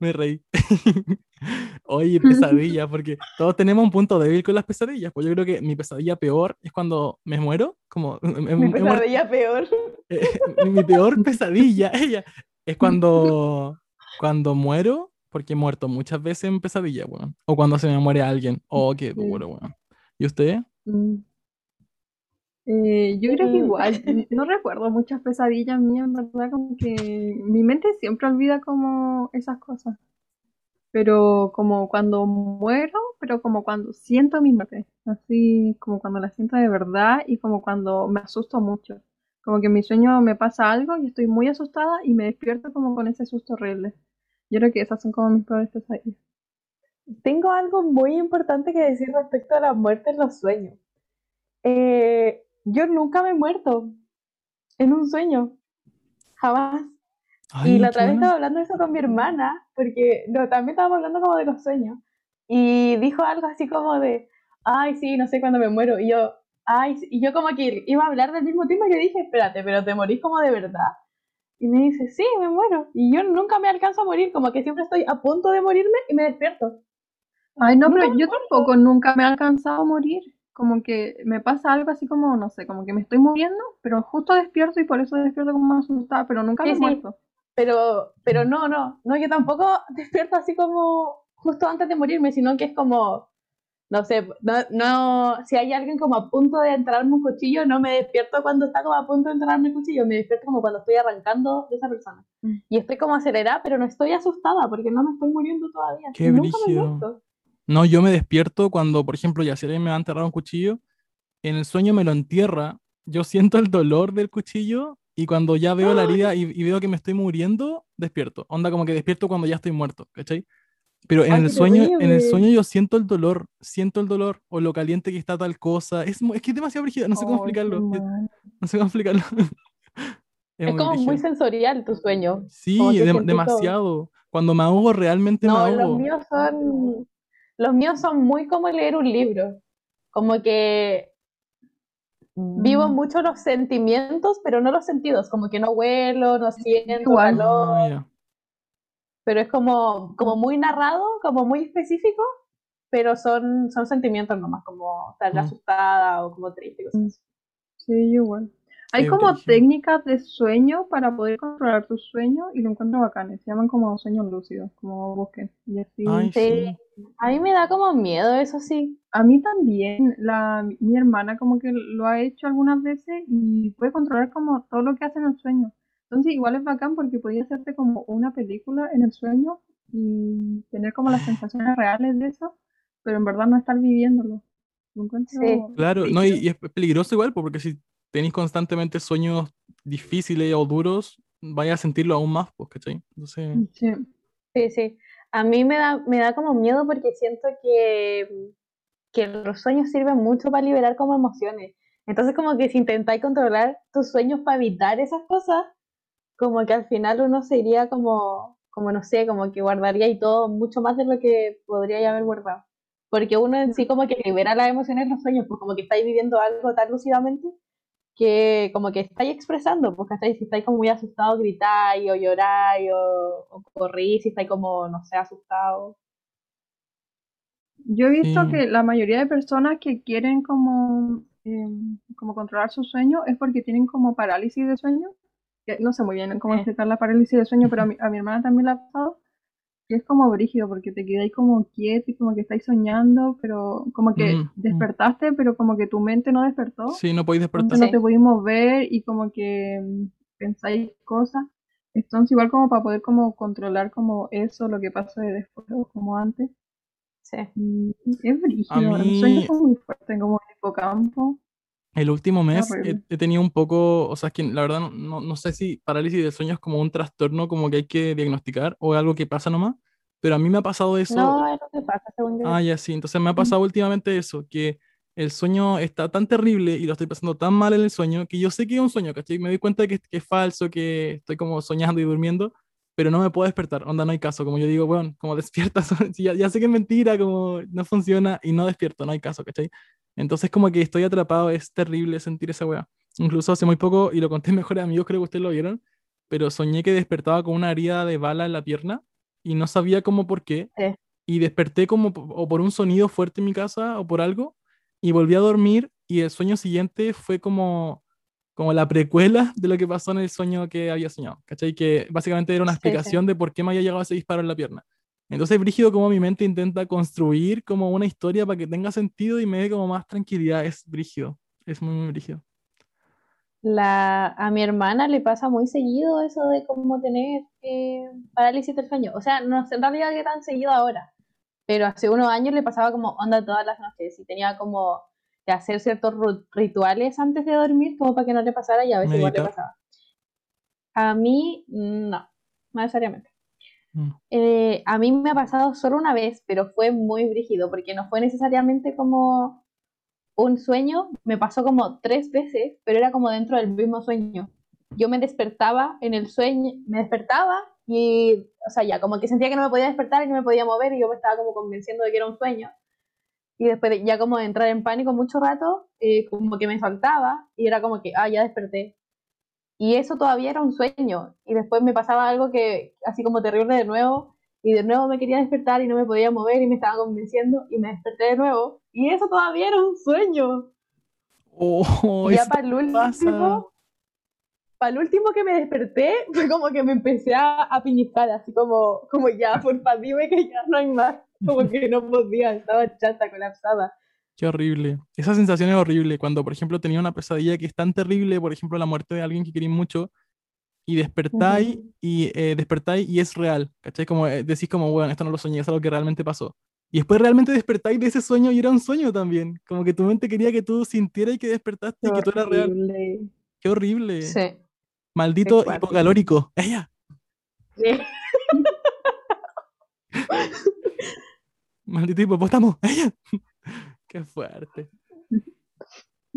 Me reí. Oye, pesadilla, porque todos tenemos un punto débil con las pesadillas. Pues yo creo que mi pesadilla peor es cuando me muero, como [laughs] me- Mi pesadilla peor. eh, mi peor pesadilla, ella, es cuando, cuando muero, porque he muerto muchas veces en pesadilla, weón. O cuando se me muere alguien. Oh, qué duro, weón. ¿Y usted? Mm. Eh, yo creo que igual, no recuerdo muchas pesadillas mías, en verdad, como que mi mente siempre olvida como esas cosas. Pero como cuando muero, pero como cuando siento mi muerte, así como cuando la siento de verdad y como cuando me asusto mucho. Como que en mi sueño me pasa algo y estoy muy asustada y me despierto como con ese susto horrible. Yo creo que esas son como mis peores pesadillas. Tengo algo muy importante que decir respecto a la muerte en los sueños. Eh, yo nunca me he muerto en un sueño. Jamás. Ay, y la otra vez estaba hablando de eso con mi hermana, porque no, también estábamos hablando como de los sueños. Y dijo algo así como de, ay, sí, no sé cuándo me muero. Y yo, ay, sí", y yo como que iba a hablar del mismo tema que dije, espérate, pero te morís como de verdad. Y me dice, sí, me muero. Y yo nunca me alcanzo a morir, como que siempre estoy a punto de morirme y me despierto. Ay, no, pero yo tampoco nunca me he alcanzado a morir. Como que me pasa algo así como, no sé, como que me estoy muriendo, pero justo despierto y por eso despierto como asustada, pero nunca Sí, me he sí. muerto. Pero, pero no, no, no, yo tampoco [laughs] despierto así como justo antes de morirme, sino que es como, no sé, no, no, si hay alguien como a punto de entrarme un cuchillo, no me despierto cuando está como a punto de entrarme el cuchillo, me despierto como cuando estoy arrancando de esa persona. Mm. Y estoy como acelerada, pero no estoy asustada porque no me estoy muriendo todavía. Qué nunca me muerto. No, yo me despierto cuando, por ejemplo, ya si alguien me va a enterrar un cuchillo, en el sueño me lo entierra, yo siento el dolor del cuchillo y cuando ya veo la herida y, y veo que me estoy muriendo, despierto. Onda como que despierto cuando ya estoy muerto, ¿cachai? Pero en Ay, el sueño, en el sueño yo siento el dolor, siento el dolor o lo caliente que está tal cosa. Es, es que es demasiado brígido, no sé cómo explicarlo. No sé cómo explicarlo. [laughs] Es, muy como muy sensorial tu sueño. Sí, demasiado. Cuando me ahogo, realmente me No, los ahogo. míos son, los míos son muy como leer un libro. Como que vivo Mm. mucho los sentimientos, pero no los sentidos. Como que no huelo, no siento igual. calor, ya. pero es como, como muy narrado, como muy específico, pero son, son sentimientos nomás, como estar Mm. asustada o como triste. cosas así. Sí, igual. Hay como técnicas de sueño para poder controlar tus sueños y lo encuentro bacanes. Se llaman como sueños lúcidos, como busquen. Y así. Ay, Sí. sí. A mí me da como miedo, eso sí. A mí también, la, mi hermana como que lo ha hecho algunas veces y puede controlar como todo lo que hace en el sueño. Entonces igual es bacán porque podía hacerte como una película en el sueño y tener como las sensaciones reales de eso, pero en verdad no estar viviéndolo. Lo encuentro Sí. Claro, no, y, y es peligroso igual, po, porque si tenéis constantemente sueños difíciles o duros, vaya a sentirlo aún más, pues, ¿cachai? Entonces, Sí. Sí, sí. A mí me da, me da como miedo porque siento que, que los sueños sirven mucho para liberar como emociones. Entonces como que si intentáis controlar tus sueños para evitar esas cosas, como que al final uno se iría como, como no sé, como que guardaría y todo mucho más de lo que podría haber guardado. Porque uno en sí como que libera las emociones en los sueños, pues como que estáis viviendo algo tan lúcidamente que como que estáis expresando, pues ¿cachai? Si estáis como muy asustados, gritáis o lloráis o, o corrís, si estáis como, no sé, asustados. Yo he visto Sí. que la mayoría de personas que quieren como, em, como controlar su sueño es porque tienen como parálisis de sueño. Que no sé muy bien cómo Sí. explicar la parálisis de sueño, pero a mi, a mi hermana también la ha pasado. Es como brígido porque te quedáis como quieto y como que estáis soñando, pero como que Mm, mm. despertaste, pero como que tu mente no despertó. Sí, no podéis despertar. no te podéis mover y como que mm, pensáis cosas. Entonces igual como para poder como controlar como eso, lo que pasa de después o como antes. Sí. Es brígido, los mí- sueños son muy fuertes, como el hipocampo. El último mes he, horrible. he tenido un poco, o sea, es que la verdad no, no, no sé si parálisis de sueño es como un trastorno como que hay que diagnosticar o algo que pasa nomás, pero a mí me ha pasado eso. No, es lo que pasa, según yo. Ah, ya sí, entonces me ha pasado últimamente eso, que el sueño está tan terrible y lo estoy pasando tan mal en el sueño que yo sé que es un sueño, ¿cachai? Me doy cuenta de que, que es falso, que estoy como soñando y durmiendo, pero no me puedo despertar, onda, no hay caso, como yo digo, bueno, como [laughs] despierta, [laughs] si ya, ya sé que es mentira, como no funciona y no despierto, no hay caso, ¿cachai? Entonces como que estoy atrapado, es terrible sentir esa weá. Incluso hace muy poco, y lo conté a mis mejores amigos, creo que ustedes lo vieron, pero soñé que despertaba con una herida de bala en la pierna y no sabía cómo por qué. Sí. Y desperté como o por un sonido fuerte en mi casa o por algo y volví a dormir y el sueño siguiente fue como, como la precuela de lo que pasó en el sueño que había soñado. ¿Cachai? Que básicamente era una Sí, sí. explicación de por qué me había llegado ese disparo en la pierna. Entonces, brígido como mi mente intenta construir como una historia para que tenga sentido y me dé como más tranquilidad. Es brígido. Es muy, muy brígido. La, a mi hermana le pasa muy seguido eso de como tener eh, parálisis del sueño. O sea, no sé en realidad qué tan seguido ahora, pero hace unos años le pasaba como onda todas las noches y tenía como que hacer ciertos rituales antes de dormir como para que no le pasara y a veces igual le pasaba. A mí, no, no necesariamente. Mm. Eh, a mí me ha pasado solo una vez, pero fue muy brígido porque no fue necesariamente como un sueño, me pasó como tres veces, pero era como dentro del mismo sueño. Yo me despertaba en el sueño, me despertaba y, o sea, ya como que sentía que no me podía despertar y no me podía mover y yo me estaba como convenciendo de que era un sueño. Y después de ya como de entrar en pánico mucho rato, eh, como que me saltaba y era como que, ah, ya desperté. Y eso todavía era un sueño. Y después me pasaba algo que, así como terrible de nuevo, y de nuevo me quería despertar y no me podía mover y me estaba convenciendo y me desperté de nuevo. Y eso todavía era un sueño. Oh, y ya para el último, para el último que me desperté, fue como que me empecé a, a piñizcar, así como, como ya, porfa, dime que ya no hay más. Como que no podía, estaba chata, colapsada. Qué horrible. Esa sensación es horrible cuando, por ejemplo, tenía una pesadilla que es tan terrible, por ejemplo, la muerte de alguien que queréis mucho, y despertáis Ujú. y eh, despertáis y es real, ¿cachai? Como eh, decís como, bueno, esto no lo soñé, es algo que realmente pasó. Y después realmente despertáis de ese sueño y era un sueño también. Como que tu mente quería que tú sintieras y que despertaste y que tú eras real. Qué horrible. Sí. Maldito hipocalórico. [laughs] Ella. Sí. [laughs] Maldito hipopótamo. [laughs] Ella. Qué fuerte.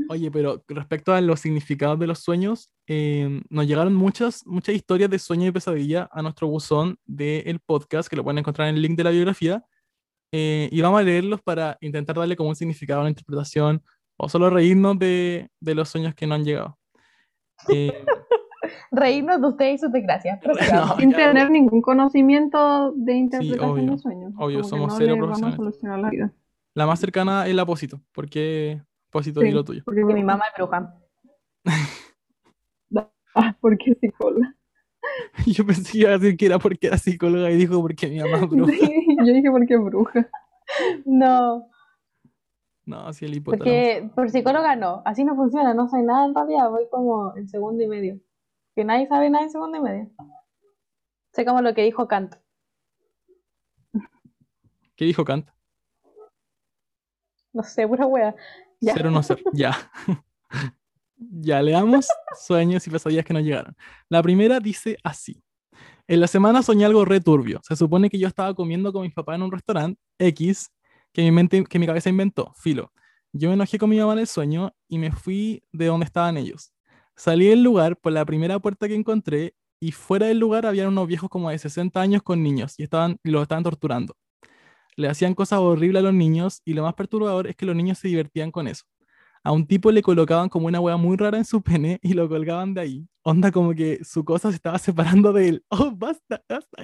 Oye, pero respecto a los significados de los sueños, eh, nos llegaron muchas, muchas historias de sueño y pesadilla a nuestro buzón del podcast, que lo pueden encontrar en el link de la biografía. eh, y vamos a leerlos para intentar darle como un significado, una interpretación, o solo reírnos de, de los sueños que no han llegado. Eh, [laughs] Reírnos de ustedes y sus desgracias. [laughs] No. Sin ya, tener ningún conocimiento de interpretación obvio, de sueños. obvio, como somos no cero le vamos a profesionales. solucionar la vida. La más cercana es la Pósito, porque Pósito Sí, di lo tuyo. porque mi mamá es bruja. [laughs] Ah, porque psicóloga. [laughs] Yo pensé que iba a decir que era porque era psicóloga y dijo porque mi mamá es bruja. [laughs] Yo dije porque bruja. No, No, si el hipotálamo. porque por psicóloga no. Así no funciona, no sé nada en realidad. Voy como en segundo y medio. Que nadie sabe nada en segundo y medio. Sé como lo que dijo Kant. ¿Qué dijo Kant? No sé, pura wea. Ya. Ser o no ser. Ya. [laughs] ya, leamos sueños y pesadillas que nos llegaron. La primera dice así. En la semana soñé algo re turbio. Se supone que yo estaba comiendo con mis papás en un restaurante X que mi, mente, que mi cabeza inventó. Filo. Yo me enojé con mi mamá en el sueño y me fui de donde estaban ellos. Salí del lugar por la primera puerta que encontré y fuera del lugar había unos viejos como de 60 años con niños y estaban, y los estaban torturando. Le hacían cosas horribles a los niños y lo más perturbador es que los niños se divertían con eso. a un tipo le colocaban como una hueá muy rara en su pene y lo colgaban de ahí. Onda como que su cosa se estaba [laughs] separando de él. Oh, basta, basta.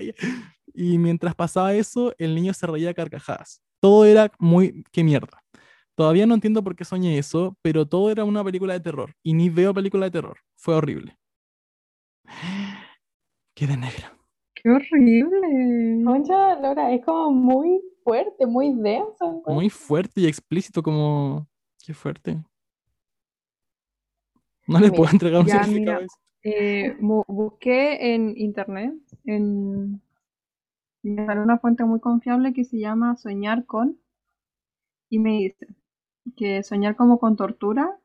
Y mientras pasaba eso, el niño se reía a carcajadas. Todo era muy... ¡Qué mierda! Todavía no entiendo por qué soñé eso, pero todo era una película de terror. Y ni veo película de terror. Fue horrible. [gasps] Quedé negra. ¡Qué horrible! Concha, Laura, es como muy fuerte, muy denso. Muy fuerte y explícito, como. Qué fuerte. No le Mira, puedo entregar un ya, certificado mira. Eh, bu- busqué en internet, en y me salió una fuente muy confiable que se llama Soñar con, y me dice que soñar como con tortura,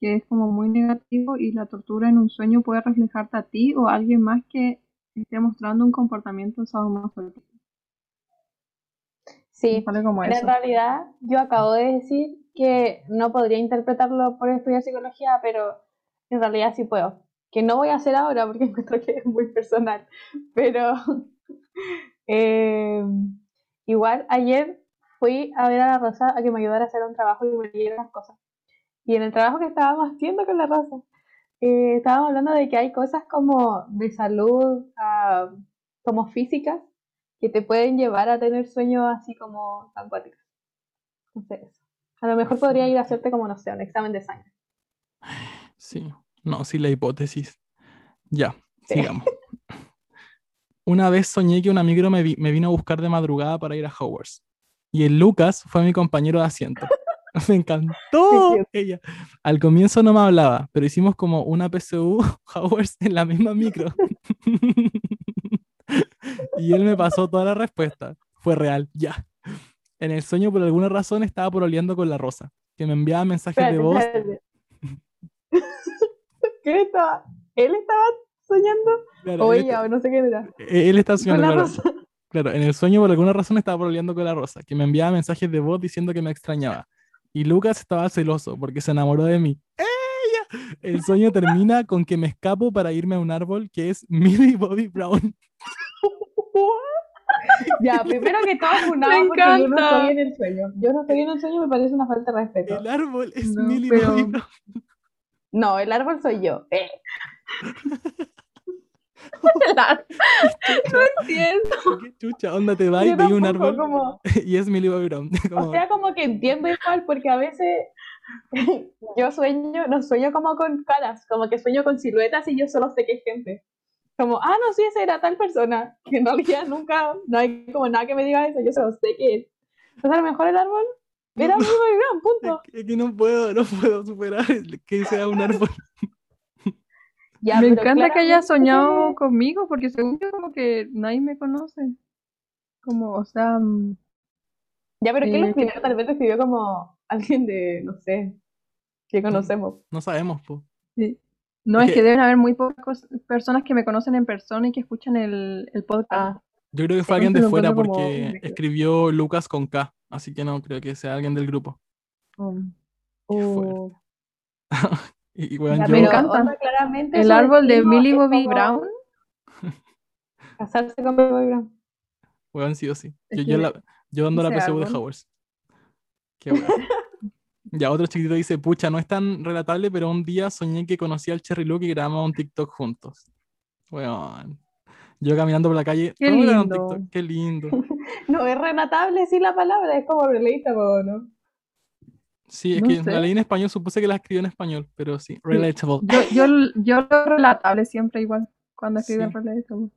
que es como muy negativo, y la tortura en un sueño puede reflejarte a ti o a alguien más que esté mostrando un comportamiento sadomasoquista. Sí, como en eso. realidad yo acabo de decir que no podría interpretarlo por estudiar psicología, pero en realidad sí puedo. Que no voy a hacer ahora porque [laughs] encuentro que es muy personal. Pero [laughs] eh, igual ayer fui a ver a la Rosa a que me ayudara a hacer un trabajo y me dieron unas cosas. Y en el trabajo que estábamos haciendo con la Rosa, eh, estábamos hablando de que hay cosas como de salud, ah, como físicas, que te pueden llevar a tener sueños así como tan cuáticos. Entonces. A lo mejor podría ir a hacerte como, no sé, un examen de sangre. Sí. No, sí, la hipótesis. Ya, Sí. sigamos. Una vez soñé que una micro me, vi- me vino a buscar de madrugada para ir a Hogwarts. Y el Lucas fue mi compañero de asiento. [laughs] Me encantó ella. Al comienzo no me hablaba, pero hicimos como una PSU [laughs] Hogwarts en la misma micro. [laughs] y él me pasó toda la respuesta. Fue real, ya. En el sueño, por alguna razón, estaba pololeando con la Rosa, que me enviaba mensajes de voz. ¿Qué estaba? ¿Él estaba soñando? Claro, O él, ella, está- o no sé quién era. él está Con soñando, la claro. Rosa. Claro, en el sueño por alguna razón estaba pololeando con la Rosa, que me enviaba mensajes de voz diciendo que me extrañaba. Y Lucas estaba celoso porque se enamoró de mí. ¡Ella! El sueño termina con que me escapo para irme a un árbol que es [laughs] Millie Bobby Brown. [laughs] Ya, primero que todo, [laughs] funado Me porque yo no estoy en el sueño. Yo no estoy en el sueño, me parece una falta de respeto. El árbol es No, Millie pero- Bobby Brown. No, el árbol soy yo. Eh. [laughs] No entiendo. [laughs] ¿Qué chucha? Onda te va y veis un árbol como- [laughs] y es Millie Bobby Brown. Como- O sea, como que entiendo igual, porque a veces yo sueño, no sueño como con caras, como que sueño con siluetas y yo solo sé que es gente. Como, ah, no, sí, esa era tal persona, que en realidad nunca, no hay como nada que me diga eso, yo solo sé que es. Entonces a lo mejor el árbol era No, muy gran, punto. es que no puedo, no puedo superar que sea un árbol. Ya, me encanta que haya soñado conmigo, porque según yo como que nadie me conoce. Como, o sea, mm, Ya, pero ¿qué lo Eh, escribió? Tal vez lo escribió como alguien de, no sé, que conocemos. No sabemos, po. sí. No, Es es que- deben haber muy pocas personas que me conocen en persona y que escuchan el, el podcast. Ah, Yo creo que fue alguien de fuera porque escribió Lucas con K, así que no creo que sea alguien del grupo. Qué uh, [laughs] Y, y, weón, ya, yo- Me encanta. claramente el árbol de Millie Bobby como Brown. [laughs] Casarse con Millie Bobby Brown. weón, sí o sí. Yo, yo, la- yo dando la de. Howard. Qué weón. [laughs] Ya otro chiquitito dice, pucha, no es tan relatable, pero un día soñé que conocí al Cherry Luke y grabamos un TikTok juntos. Weón. Yo caminando por la calle, Qué "Vamos a grabar un lindo". TikTok". Qué lindo. [laughs] No es relatable, sí, la palabra, es como relatable, ¿no? Sí, es No que la sé. leí en español, supuse que la escribió en español, pero sí, relatable. Yo, yo, yo lo relatable siempre igual, cuando escribo Sí. relatable.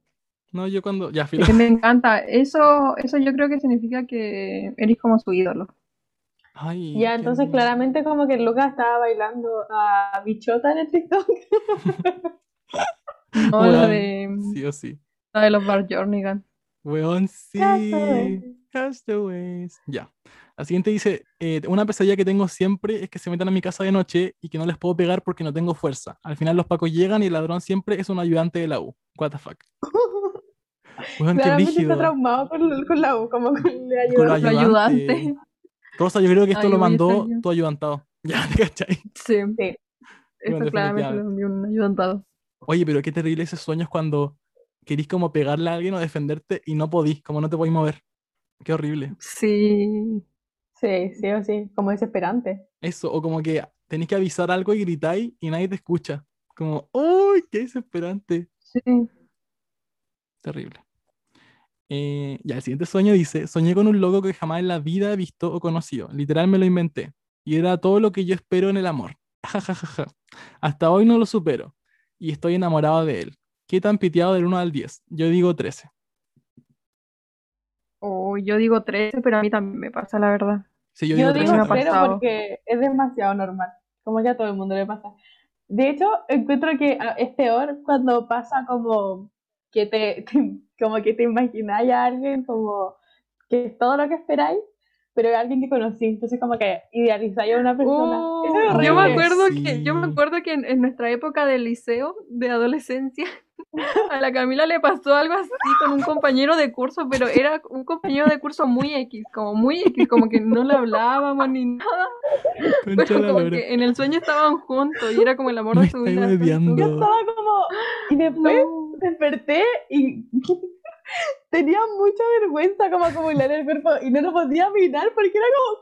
No, yo cuando, ya, filo. Es que me encanta. Eso, eso yo creo que significa que eres como su ídolo. Ay, Ya, entonces lindo. claramente como que Lucas estaba bailando a Bichota en el TikTok. [laughs] No Weón, la de, Sí o sí. la de los Bar Jornigan. Weón, sí. Castaway. Castaways. Ya. La siguiente dice, eh, una pesadilla que tengo siempre es que se metan a mi casa de noche y que no les puedo pegar porque no tengo fuerza. Al final los pacos llegan y el ladrón siempre es un ayudante de la U. What the fuck. [laughs] Weón, qué está traumado con, con la U, como con el ayudante. Su Ayudante. ayudante. Rosa, yo creo que esto Ay, lo mandó tu ayudantado. [laughs] Ya, ¿te cachai? Sí. Sí. Eso Bueno, claramente lo envió un ayudantado. Oye, pero qué terrible esos sueños cuando querís como pegarle a alguien o defenderte y no podís, como no te podís mover. Qué horrible. Sí. Sí, sí o sí, como desesperante. Eso, o como que tenés que avisar algo y gritáis y nadie te escucha. Como, ¡uy! ¡Qué desesperante! Sí. Terrible. Eh, ya, el siguiente sueño dice, soñé con un loco que jamás en la vida he visto o conocido. Literal me lo inventé. Y era todo lo que yo espero en el amor. Ja, ja, ja, ja. Hasta hoy no lo supero. Y estoy enamorado de él. ¿Qué tan piteado del 1 al 10? Yo digo 13. O yo digo 13, pero a mí también me pasa, la verdad. Sí, yo Yo digo digo 13 me ha también. cero porque es demasiado normal, como que a todo el mundo le pasa. De hecho, encuentro que ah, es peor cuando pasa como que te, [laughs] te- como que te imagináis a alguien como que es todo lo que esperáis, pero es alguien que conocí, entonces como que idealizáis a una persona. Eso es yo me acuerdo que, yo me Sí. acuerdo que en, en nuestra época de liceo, de adolescencia, [laughs] a la Camila le pasó algo así con un compañero de curso, pero era un compañero de curso muy X, como muy X, como que no le hablábamos ni nada, Concha pero como que en el sueño estaban juntos y era como el amor Me de su vida. Yo estaba como, y después No. desperté y [laughs] tenía mucha vergüenza como acumular el cuerpo y no lo podía mirar porque era como,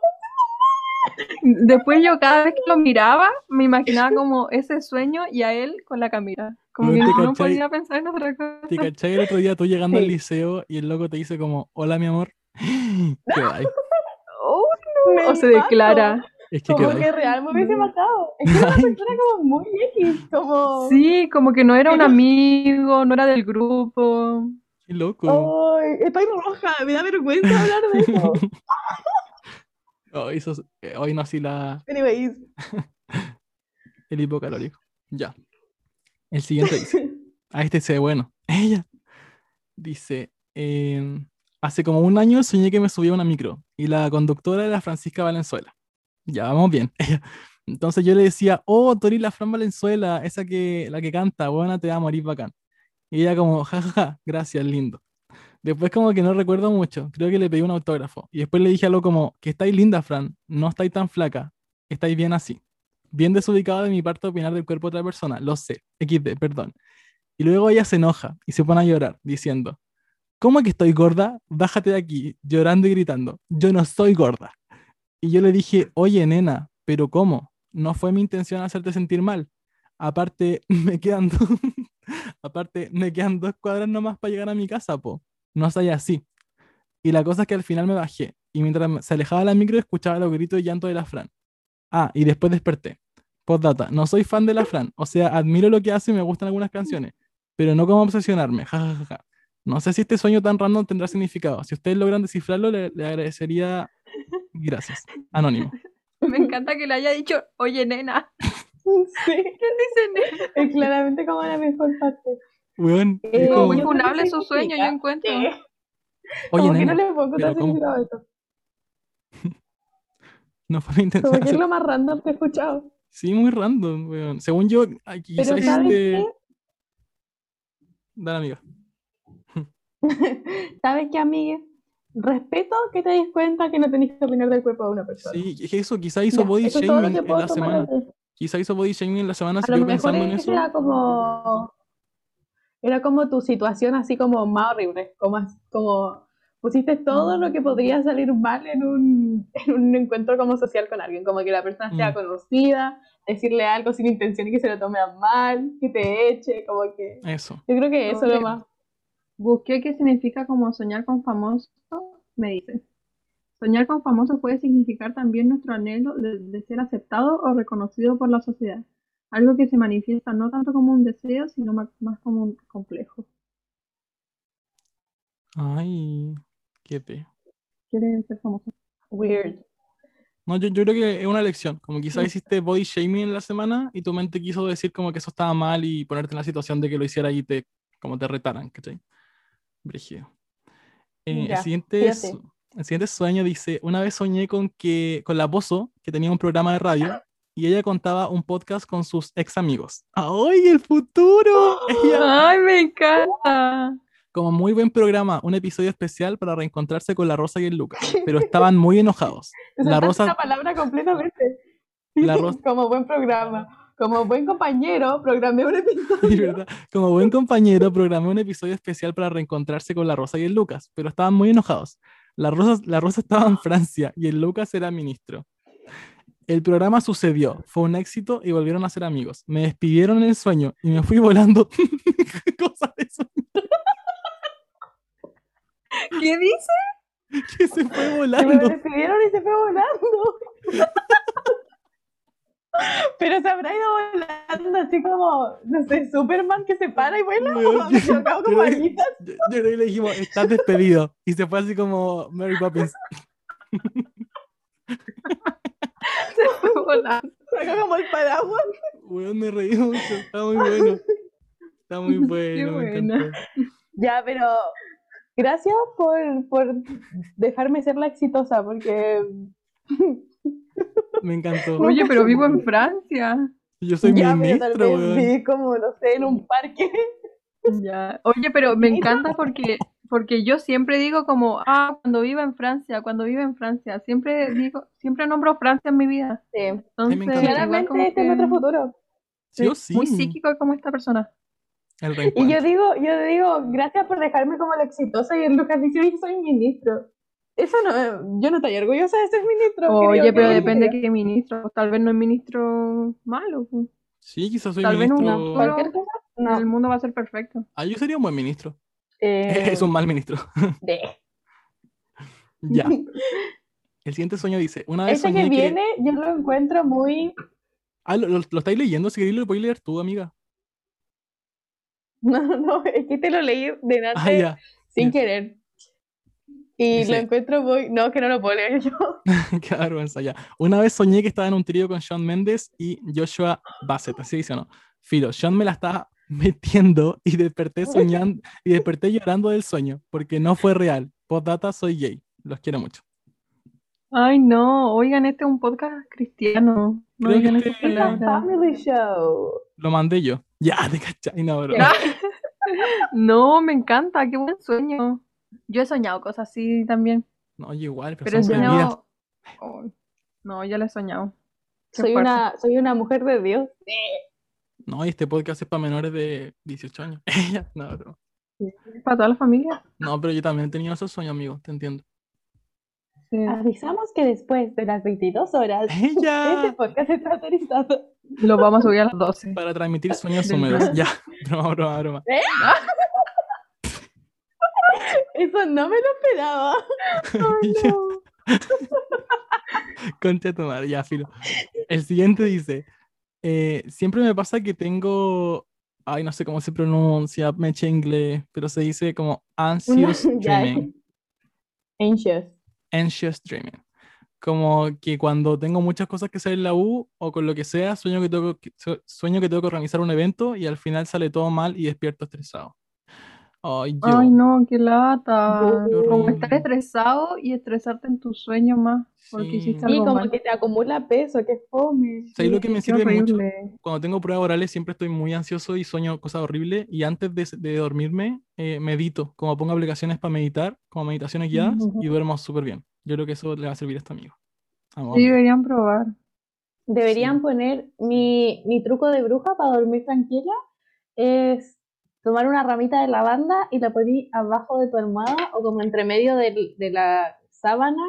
Después yo cada vez que lo miraba, me imaginaba como ese sueño y a él con la Camila. Como que Weón, ¿te no cachai? podía pensar en otra cosa. ¿Te cachai el otro día tú llegando al liceo y el loco te dice como, hola mi amor? [laughs] ¿Qué hay? Oh, me o se mato. declara. Es que Como que real me hubiese matado. Es que era una persona como muy X, como... Sí, como que no era un amigo, no era del grupo. Qué loco. Ay, estoy roja, me da vergüenza hablar de eso. Oh, eso es- eh, hoy no así la, Anyways. [laughs] el hipocalórico. Ya. El siguiente dice. A [laughs] este se bueno. [laughs] Ella. Dice. em, hace como un año soñé que me subía a una micro y la conductora era Francisca Valenzuela. Ya, vamos bien. [laughs] Ella. Entonces yo le decía, oh, eres la Fran Valenzuela, esa que, la que canta, buena, te va a morir bacán. Y ella como, jajaja, gracias, lindo. Después como que no recuerdo mucho, creo que le pedí un autógrafo. Y después le dije algo como, que estáis linda, Fran, no estáis tan flaca, estáis bien así. Bien desubicado de mi parte opinar del cuerpo de otra persona, lo sé, XD, perdón. Y luego ella se enoja y se pone a llorar, diciendo, ¿cómo que estoy gorda? Bájate de aquí, llorando y gritando, yo no soy gorda. Y yo le dije, oye, nena, ¿pero cómo? No fue mi intención hacerte sentir mal. Aparte, [laughs] me quedan, do- [laughs] aparte, me quedan dos cuadras nomás para llegar a mi casa, po. No soy así. Y la cosa es que al final me bajé. Y mientras se alejaba la micro, escuchaba los gritos y llanto de la Fran. Ah, y después desperté. Postdata, no soy fan de la Fran. O sea, admiro lo que hace y me gustan algunas canciones. Pero no como obsesionarme. Ja, ja, ja, ja. No sé si este sueño tan random tendrá significado. Si ustedes logran descifrarlo, le, le agradecería. Gracias. Anónimo. [laughs] Me encanta que le haya dicho, oye, nena. [laughs] Sí, ¿Quién dice nena? es claramente como la mejor parte. Es Eh, como, Muy que funable su sueño, yo encuentro. que- oye, como que nena, no le contar ¿cómo? significado a esto. [laughs] no fue mi intención. Como que es lo más random que he escuchado. Sí, muy random, weón. Según yo, aquí Pero quizás ¿sabes hiciste. qué? Dale, amiga. [laughs] ¿Sabes qué, amigue? Respeto que te des cuenta que no tenés que opinar del cuerpo de una persona. Sí, eso quizá hizo Ya, body shaming en la semana. de- Quizá hizo body shaming en la semana, se pensando en eso. era como era como tu situación así como más horrible, como, como pusiste todo lo que podría salir mal en un, en un encuentro como social con alguien, como que la persona sea Mm. conocida, decirle algo sin intención y que se lo tome a mal, que te eche, como que Eso. yo creo que eso es lo más. Busqué qué significa como soñar con famosos, me dice. Soñar con famosos puede significar también nuestro anhelo de, de ser aceptado o reconocido por la sociedad. Algo que se manifiesta no tanto como un deseo, sino más, más como un complejo. Ay, qué ser famoso. Weird. No, yo, yo creo que es una lección. Como quizá hiciste body shaming en la semana y tu mente quiso decir como que eso estaba mal y ponerte en la situación de que lo hiciera y te, como te retaran, ¿cachai? Brígido. Eh, el, siguiente, el siguiente sueño dice, una vez soñé con que con la Bozo, que tenía un programa de radio, y ella contaba un podcast con sus ex amigos. ¡Ay, el futuro! Ella, [laughs] ¡Ay, me encanta! Como muy buen programa, un episodio especial para reencontrarse con la Rosa y el Lucas, pero estaban muy enojados. [laughs] La Rosa- una palabra completamente. [laughs] La Rosa- Como buen programa. Como buen compañero, programé un episodio. [laughs] Como buen compañero, programé un episodio especial para reencontrarse con la Rosa y el Lucas, pero estaban muy enojados. La Rosa, la Rosa estaba en Francia y el Lucas era ministro. El programa sucedió, fue un éxito y volvieron a ser amigos. Me despidieron en el sueño y me fui volando. Cosas de sueño. [laughs] ¿Qué dice? Que se fue [laughs] volando. despidieron y se fue volando. [laughs] Pero se habrá ido volando así como, no sé, Superman que se para y vuela. Weón, o se tocaba como yo-. Yo, yo creo que le dijimos, estás despedido. Y se fue así como Mary Poppins. Se fue volando. Sacó como el paraguas. Weón, me reí mucho. Está muy bueno. Está muy bueno, me buena. encantó. Ya, pero gracias por, por dejarme ser la exitosa, porque Me encantó. Oye, pero vivo en Francia. Yo soy ya, pero tal ministro, vez weón. viví como, no sé, en un parque. Ya. Oye, pero me [laughs] encanta porque, porque yo siempre digo como, ah, cuando viva en Francia, cuando viva en Francia. Siempre digo, siempre nombro Francia en mi vida. Sí. Entonces, Claramente este es nuestro futuro. Sí sí. Muy psíquico como esta persona. El Y yo digo, yo digo, gracias por dejarme como la exitosa y el Lucas dice, "Oye, soy ministro. Eso no, yo no estoy orgullosa de ser ministro. Oye, querido, pero depende de qué ministro. Tal vez no es ministro malo. pues. Sí, quizás soy Tal vez ministro. no, ¿Cualquier cosa? No. El mundo va a ser perfecto. Ah, yo sería un buen ministro. Eh, [laughs] Es un mal ministro. de- [laughs] ya. [laughs] El siguiente sueño dice: Una vez Ese que. viene, yo lo encuentro muy... Ah, ¿lo, lo, lo estáis leyendo? Si queréis, lo podéis leer tú, amiga. [laughs] No, no, es que te lo leí delante Ah, ya. sin querer. Y Dice- lo encuentro muy... No, que no lo puedo leer yo. [laughs] Qué vergüenza, ya. Una vez soñé que estaba en un trío con Shawn Mendes y Joshua Bassett, así dice o no. Filo, Shawn me la estaba [laughs] metiendo y desperté soñando y desperté llorando del sueño porque no fue real. Postdata, soy gay. Los quiero mucho. Ay, no. Oigan, este es un podcast cristiano. No Creo que digan este- family show. Lo mandé yo. Ya, [laughs] te cachai, no, bro. Ya. No, me encanta. Qué buen sueño. Yo he soñado cosas así también. No, igual, pero, Pero he son soñado. No, ya lo he soñado. Qué Soy fuerte. una, soy una mujer de Dios. No, y este podcast es para menores de 18 años. [laughs] no, bro. Para toda la familia. No, pero yo también he tenido esos sueños, amigo, te entiendo. Sí. Avisamos que después de las 22 horas, [laughs] ¡Ella! este podcast está autorizado. Lo vamos a subir a las 12. Para transmitir sueños Del húmedos. Ya, [laughs] broma, broma, broma. Eso no me lo esperaba. [laughs] Ya. [laughs] Concha tu madre, ya, filo. El siguiente dice: eh, Siempre me pasa que tengo. Ay, no sé cómo se pronuncia, me eché inglés, pero se dice como anxious dreaming. Anxious. Anxious dreaming. Como que cuando tengo muchas cosas que hacer en la U o con lo que sea, sueño que tengo que, su- sueño que tengo que organizar un evento y al final sale todo mal y despierto estresado. Ay, yo. Ay, no, qué lata. Qué Como estar estresado y estresarte en tu sueño más. Porque Sí. hiciste como mal. que te acumula peso, que fome. ¿Sabes lo que me sirve mucho? Cuando tengo pruebas orales siempre estoy muy ansioso y sueño cosas horribles y antes de, de dormirme eh, medito, como pongo aplicaciones para meditar, como meditaciones guiadas y duermo súper bien. Yo creo que eso le va a servir a este amigo. Vamos, Sí, deberían probar. Deberían Sí. poner mi, mi truco de bruja para dormir tranquila es tomar una ramita de lavanda y la poner abajo de tu almohada o como entre medio de la sábana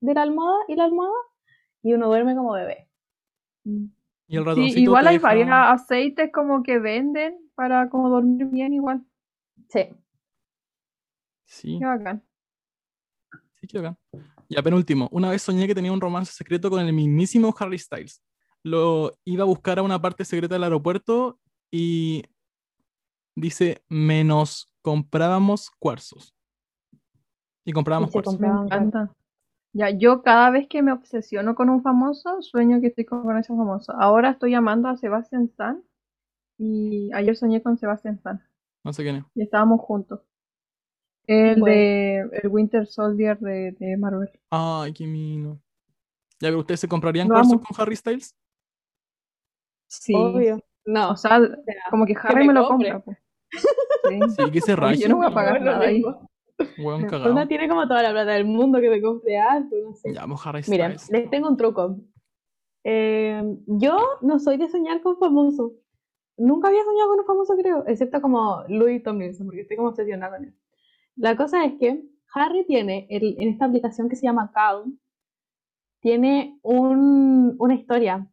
de la almohada y la almohada y uno duerme como bebé. Y el Sí, igual hay deja- varios aceites como que venden para como dormir bien igual. Sí. Sí, Qué bacán. Qué bacán. Ya, penúltimo. Una vez soñé que tenía un romance secreto con el mismísimo Harry Styles. Lo iba a buscar a una parte secreta del aeropuerto y dice, menos comprábamos cuarzos. Y comprábamos cuarzos. Me encanta. Ya, yo cada vez que me obsesiono con un famoso, sueño que estoy con ese famoso. Ahora estoy llamando a Sebastian Stan y ayer soñé con Sebastian Stan No sé quién es. y estábamos juntos. El Bueno. de el Winter Soldier de, de Marvel. Ay, qué mino. Ya, pero ¿ustedes se comprarían amo. con Harry Styles? Sí. Obvio. No. O sea, como que Harry me me lo compre. compra. pues. Sí. Sí, que se raye. yo no voy a pagar no nada ahí. Una cagado. Una tiene como toda la plata del mundo que me compre algo, no sé. Ya, Harry Mira, Styles. les tengo un truco. Eh, yo no soy de soñar con famosos. Nunca había soñado con un famoso, creo, excepto como Louis Tomlinson, porque estoy como obsesionada con él. La cosa es que Harry tiene el- en esta aplicación que se llama Calm, tiene un, una historia.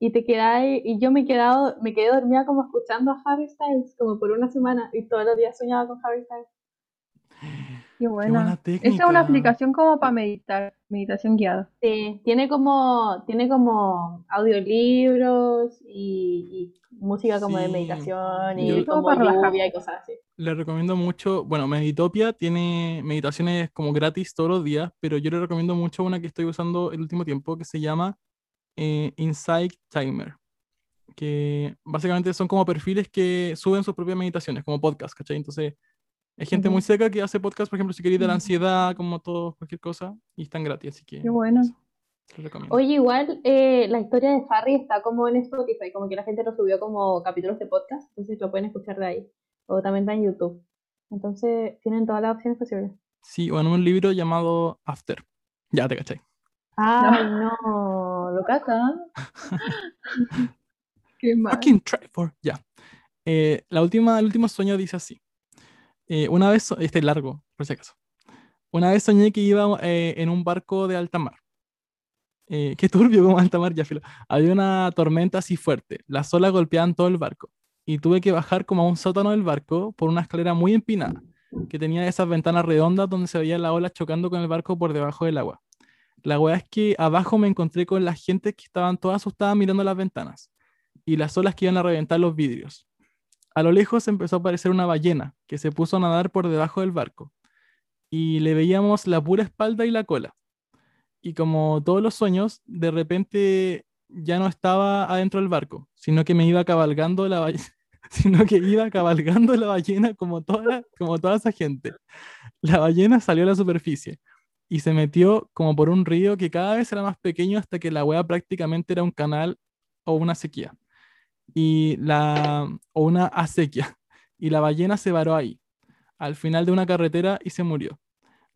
Y te quedáis, y yo me he quedado, me quedé dormida como escuchando a Harry Styles, como por una semana, y todos los días soñaba con Harry Styles. Qué buena. buena Esa es una aplicación como para meditar, meditación guiada. Sí, tiene como, tiene como audiolibros y, y música como de meditación y Todo como para relajar. lluvia y cosas así. Le recomiendo mucho, bueno, Meditopia tiene meditaciones como gratis todos los días, pero yo le recomiendo mucho una que estoy usando el último tiempo que se llama eh, Insight Timer, que básicamente son como perfiles que suben sus propias meditaciones, como podcast, ¿cachai? Entonces, hay gente muy seca que hace podcast, por ejemplo, si queréis de la ansiedad, como todo, cualquier cosa, y están gratis, así que Qué bueno. eso, te lo recomiendo. Oye, igual eh, la historia de Harry está como en Spotify, como que la gente lo subió como capítulos de podcast, entonces lo pueden escuchar de ahí. O también está en YouTube. Entonces tienen todas las opciones posibles. Sí, o en un libro llamado After. Ya te cachai. Ay, [laughs] no, lo caca. [laughs] [laughs] Qué mal. Fucking Trevor. Ya. Eh, la última, el último sueño dice así. Eh, una vez, este es largo, por si acaso. Una vez soñé que iba eh, en un barco de alta mar. Eh, qué turbio como alta mar, ya filo. Había una tormenta así fuerte. Las olas golpeaban todo el barco. Y tuve que bajar como a un sótano del barco por una escalera muy empinada, que tenía esas ventanas redondas donde se veía la ola chocando con el barco por debajo del agua. La weá es que abajo me encontré con la gente que estaban todas asustadas mirando las ventanas y las olas que iban a reventar los vidrios. A lo lejos empezó a aparecer una ballena que se puso a nadar por debajo del barco y le veíamos la pura espalda y la cola. Y como todos los sueños, de repente ya no estaba adentro del barco, sino que me iba cabalgando la ballena, [laughs] sino que iba cabalgando la ballena como toda, como toda esa gente. La ballena salió a la superficie y se metió como por un río que cada vez era más pequeño hasta que la wea prácticamente era un canal o una sequía y la o una acequia [laughs] y la ballena se varó ahí al final de una carretera y se murió.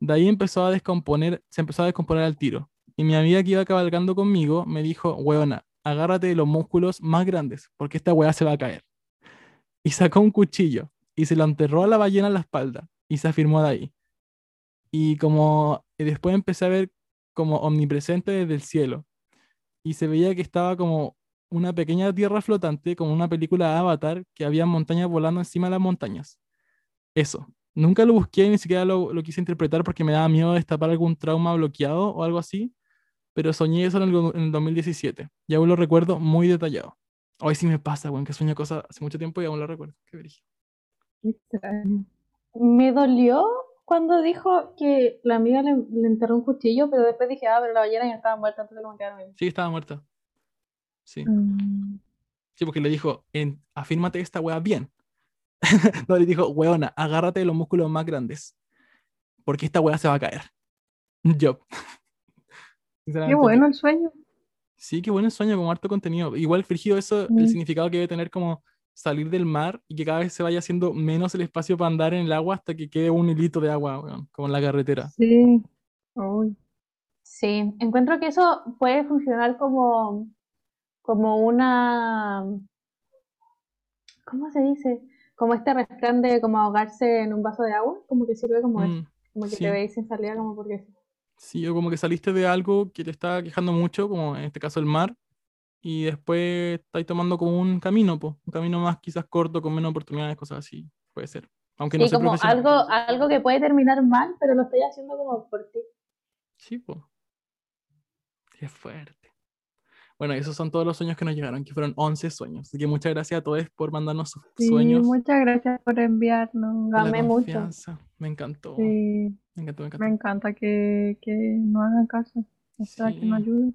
De ahí empezó a descomponer, se empezó a descomponer al tiro. Y mi amiga que iba cabalgando conmigo me dijo, weona, agárrate de los músculos más grandes, porque esta wea se va a caer. Y sacó un cuchillo y se lo enterró a la ballena en la espalda y se afirmó de ahí. Y como y después empecé a ver como omnipresente desde el cielo. Y se veía que estaba como una pequeña tierra flotante, como una película de Avatar, que había montañas volando encima de las montañas. Eso. Nunca lo busqué, ni siquiera lo, lo quise interpretar porque me daba miedo de destapar algún trauma bloqueado o algo así, pero soñé eso en el, en el 2017 y aún lo recuerdo muy detallado. Hoy sí me pasa, weón, que sueño cosas hace mucho tiempo y aún lo recuerdo. Qué extraño. Me dolió cuando dijo que la amiga le, le enterró un cuchillo, pero después dije, ah, pero la ballena ya estaba muerta, entonces como que. Sí, estaba muerta. Sí. Mm, Sí, porque le dijo, en, afírmate esta wea bien. [laughs] no, le dijo, weona, agárrate de los músculos más grandes. Porque esta wea se va a caer. [laughs] Yo. [laughs] Qué bueno el sueño. Sí, qué bueno el sueño, como harto contenido. Igual, Frigido, eso, el Mm. significado que debe tener como salir del mar y que cada vez se vaya haciendo menos el espacio para andar en el agua hasta que quede un hilito de agua, weón, como en la carretera. Sí. Uy. Sí, encuentro que eso puede funcionar como, como una, ¿cómo se dice? Como este refrán de como ahogarse en un vaso de agua, como que sirve como eso, Mm, como que sí. te veis sin salida como porque sí. O como que saliste de algo que te está quejando mucho, como en este caso el mar, y después estáis tomando como un camino, po, un camino más quizás corto, con menos oportunidades, cosas así. Puede ser. Aunque no Sí, como algo, algo que puede terminar mal, pero lo estoy haciendo como por ti. Sí, pues. Qué fuerte. Bueno, esos son todos los sueños que nos llegaron, que fueron 11 sueños. Así que muchas gracias a todos por mandarnos sus Sí, sueños. muchas gracias por enviarnos. Amé mucho. Me encantó. Sí, Me encantó, me encantó. me encanta que, que no hagan caso. O sea, que nos Sí. ayuden.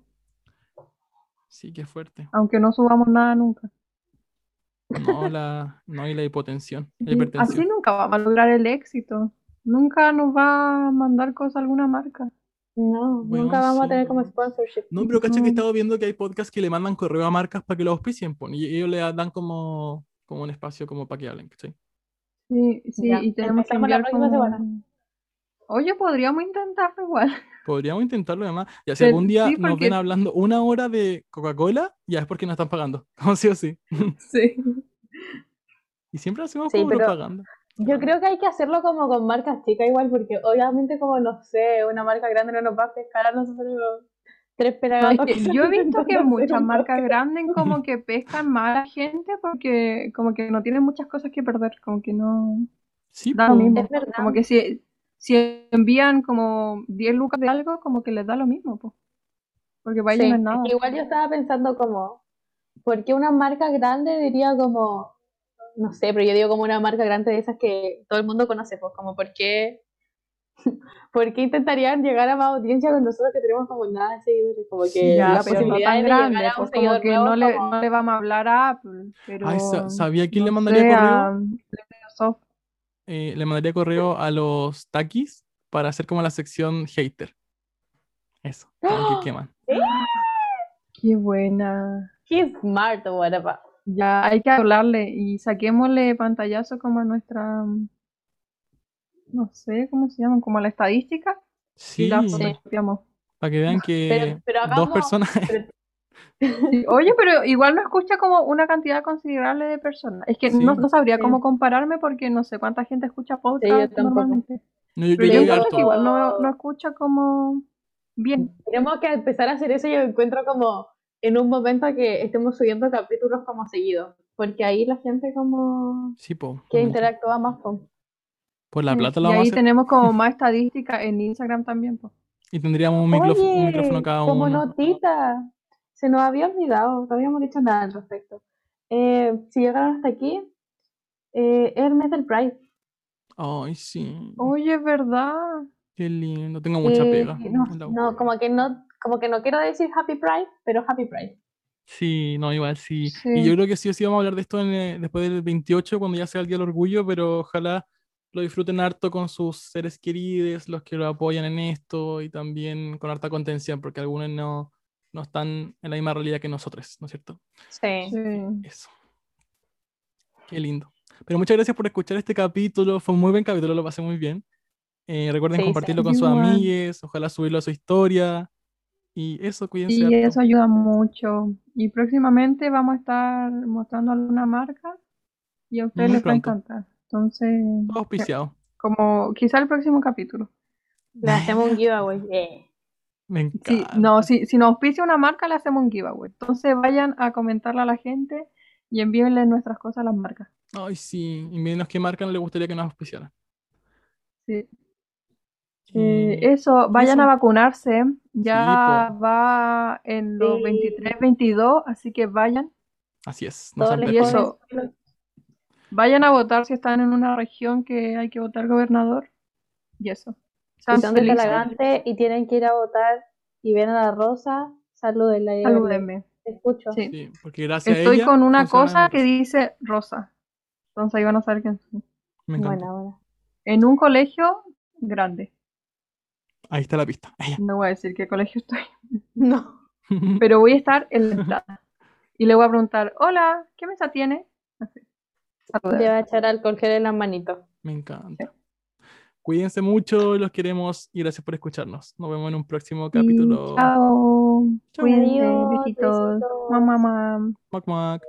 Sí, qué fuerte. Aunque no subamos nada nunca. No, la, no, y la hipotensión. La Sí, Así nunca vamos a lograr el éxito. Nunca nos va a mandar cosa alguna marca. No, Bueno, nunca vamos a tener como sponsorship. No, pero cacha que he estado viendo que hay podcasts que le mandan correo a marcas para que lo auspicien, y ellos le dan como, como un espacio como para que hablen, ¿cachai? Sí, sí, Ya, y tenemos que la próxima como... semana. Oye, podríamos intentarlo igual. [laughs] Podríamos intentarlo además. Y si Pero algún día sí, nos ven hablando una hora de Coca-Cola, ya es porque nos están pagando. [laughs] Como sí o sí. Sí. Y siempre hacemos Sí, como pero- propaganda. Yo creo que hay que hacerlo como con marcas chicas igual, porque obviamente como no sé, una marca grande no nos va a pescar a nosotros tres No, es pelagatos. que yo he [laughs] visto que muchas marcas grandes como [laughs] que pescan mal a la gente porque como que no tienen muchas cosas que perder, como que no Sí, da lo mismo. Es verdad. Como que si, si envían como 10 lucas de algo, como que les da lo mismo, pues. Porque para ellos Sí, no es nada. igual yo estaba pensando como, ¿por qué una marca grande diría como, no sé, pero yo digo como una marca grande de esas que todo el mundo conoce, pues como, ¿por qué, [laughs] por qué intentarían llegar a más audiencia con nosotros que tenemos como nada de seguidores? Como que Ya, la no posibilidad tan de llegar grande, a un pues como seguidor que nuevo no le, como- no le vamos a hablar a Apple, pero Ay, ¿sabía quién le no mandaría sé, correo? a. Eh, le mandaría correo a los taquis para hacer como la sección hater. Eso, como que queman. Qué buena. Qué smart o whatever. Ya hay que hablarle y saquémosle pantallazo como a nuestra, no sé cómo se llaman, como a la estadística y Sí, la Sí. copiamos. para que vean que pero dos hagamos- personas. [laughs] Sí, Oye, pero igual no escucha como una cantidad considerable de personas. Es que Sí. no, no sabría Sí. cómo compararme porque no sé cuánta gente escucha yo podcast tampoco. normalmente. No, yo, Pero yo yo igual no, no escucha como bien. Tenemos que empezar a hacer eso, yo encuentro como en un momento que estemos subiendo capítulos como seguidos, porque ahí la gente como Sí, po. que interactúa más con... Por la Sí, plata y lo vamos a ahí hacer. tenemos como [laughs] más estadística en Instagram también. pues. Y tendríamos un, micrófono, un Oye, micrófono cada como uno. notita, se nos había olvidado, no habíamos dicho nada al respecto. Eh, si llegaron hasta aquí, eh, es el mes del Pride. Ay, sí. Oye, es verdad. Qué lindo. Tengo mucha Eh, pega. no, la no, como que no, como que no quiero decir Happy Pride, pero Happy Pride. Sí, no, igual sí. Sí. Y yo creo que sí o sí vamos a hablar de esto en, eh, después del 28, cuando ya sea el Día del Orgullo, pero ojalá lo disfruten harto con sus seres queridos, los que lo apoyan en esto y también con harta contención, porque algunos no, no están en la misma realidad que nosotros, ¿no es cierto? Sí. Eso. Qué lindo. Pero muchas gracias por escuchar este capítulo. Fue un muy buen capítulo, lo pasé muy bien. Eh, recuerden Sí, compartirlo sí. con sus amigues, ojalá subirlo a su historia. Y eso, cuídense Y harto. eso ayuda mucho. Y próximamente vamos a estar mostrando alguna marca y a ustedes Muy les va a encantar. Entonces, Todo auspiciado. como quizá el próximo capítulo. Le hacemos un giveaway. [laughs] Eh. Me Sí, encanta. no, si, si nos auspicia una marca, le hacemos un giveaway. Entonces vayan a comentarle a la gente y envíenle nuestras cosas a las marcas. Ay, sí. Y menos qué marca no le gustaría que nos auspiciaran. Sí. Eh, eso, vayan a vacunarse. Ya po. va en los Sí. 23, 22, así que vayan. Así es. No Todos Y eso. Vayan a votar si están en una región que hay que votar gobernador. Y eso. Si son de. Talagante y tienen que ir a votar y ven a la Rosa, salúdenla. díganle, Salúdenme. Te escucho. Sí. Sí, porque gracias a Estoy ella con una cosa que dice Rosa. Entonces ahí van a saber quién soy. Me encanta. Buena, buena. En un colegio grande. Ahí está la pista. Ella. No voy a decir qué colegio estoy. [laughs] No. [laughs] Pero voy a estar en la entrada. Y le voy a preguntar, hola, ¿qué mesa tiene? Así. Le va a echar alcohol gel en las manitos. Me encanta. Cuídense mucho, los queremos y gracias por escucharnos. Nos vemos en un próximo capítulo. chao. Chao. Cuídense. Besitos. Mamá, mamá. Mac, mac.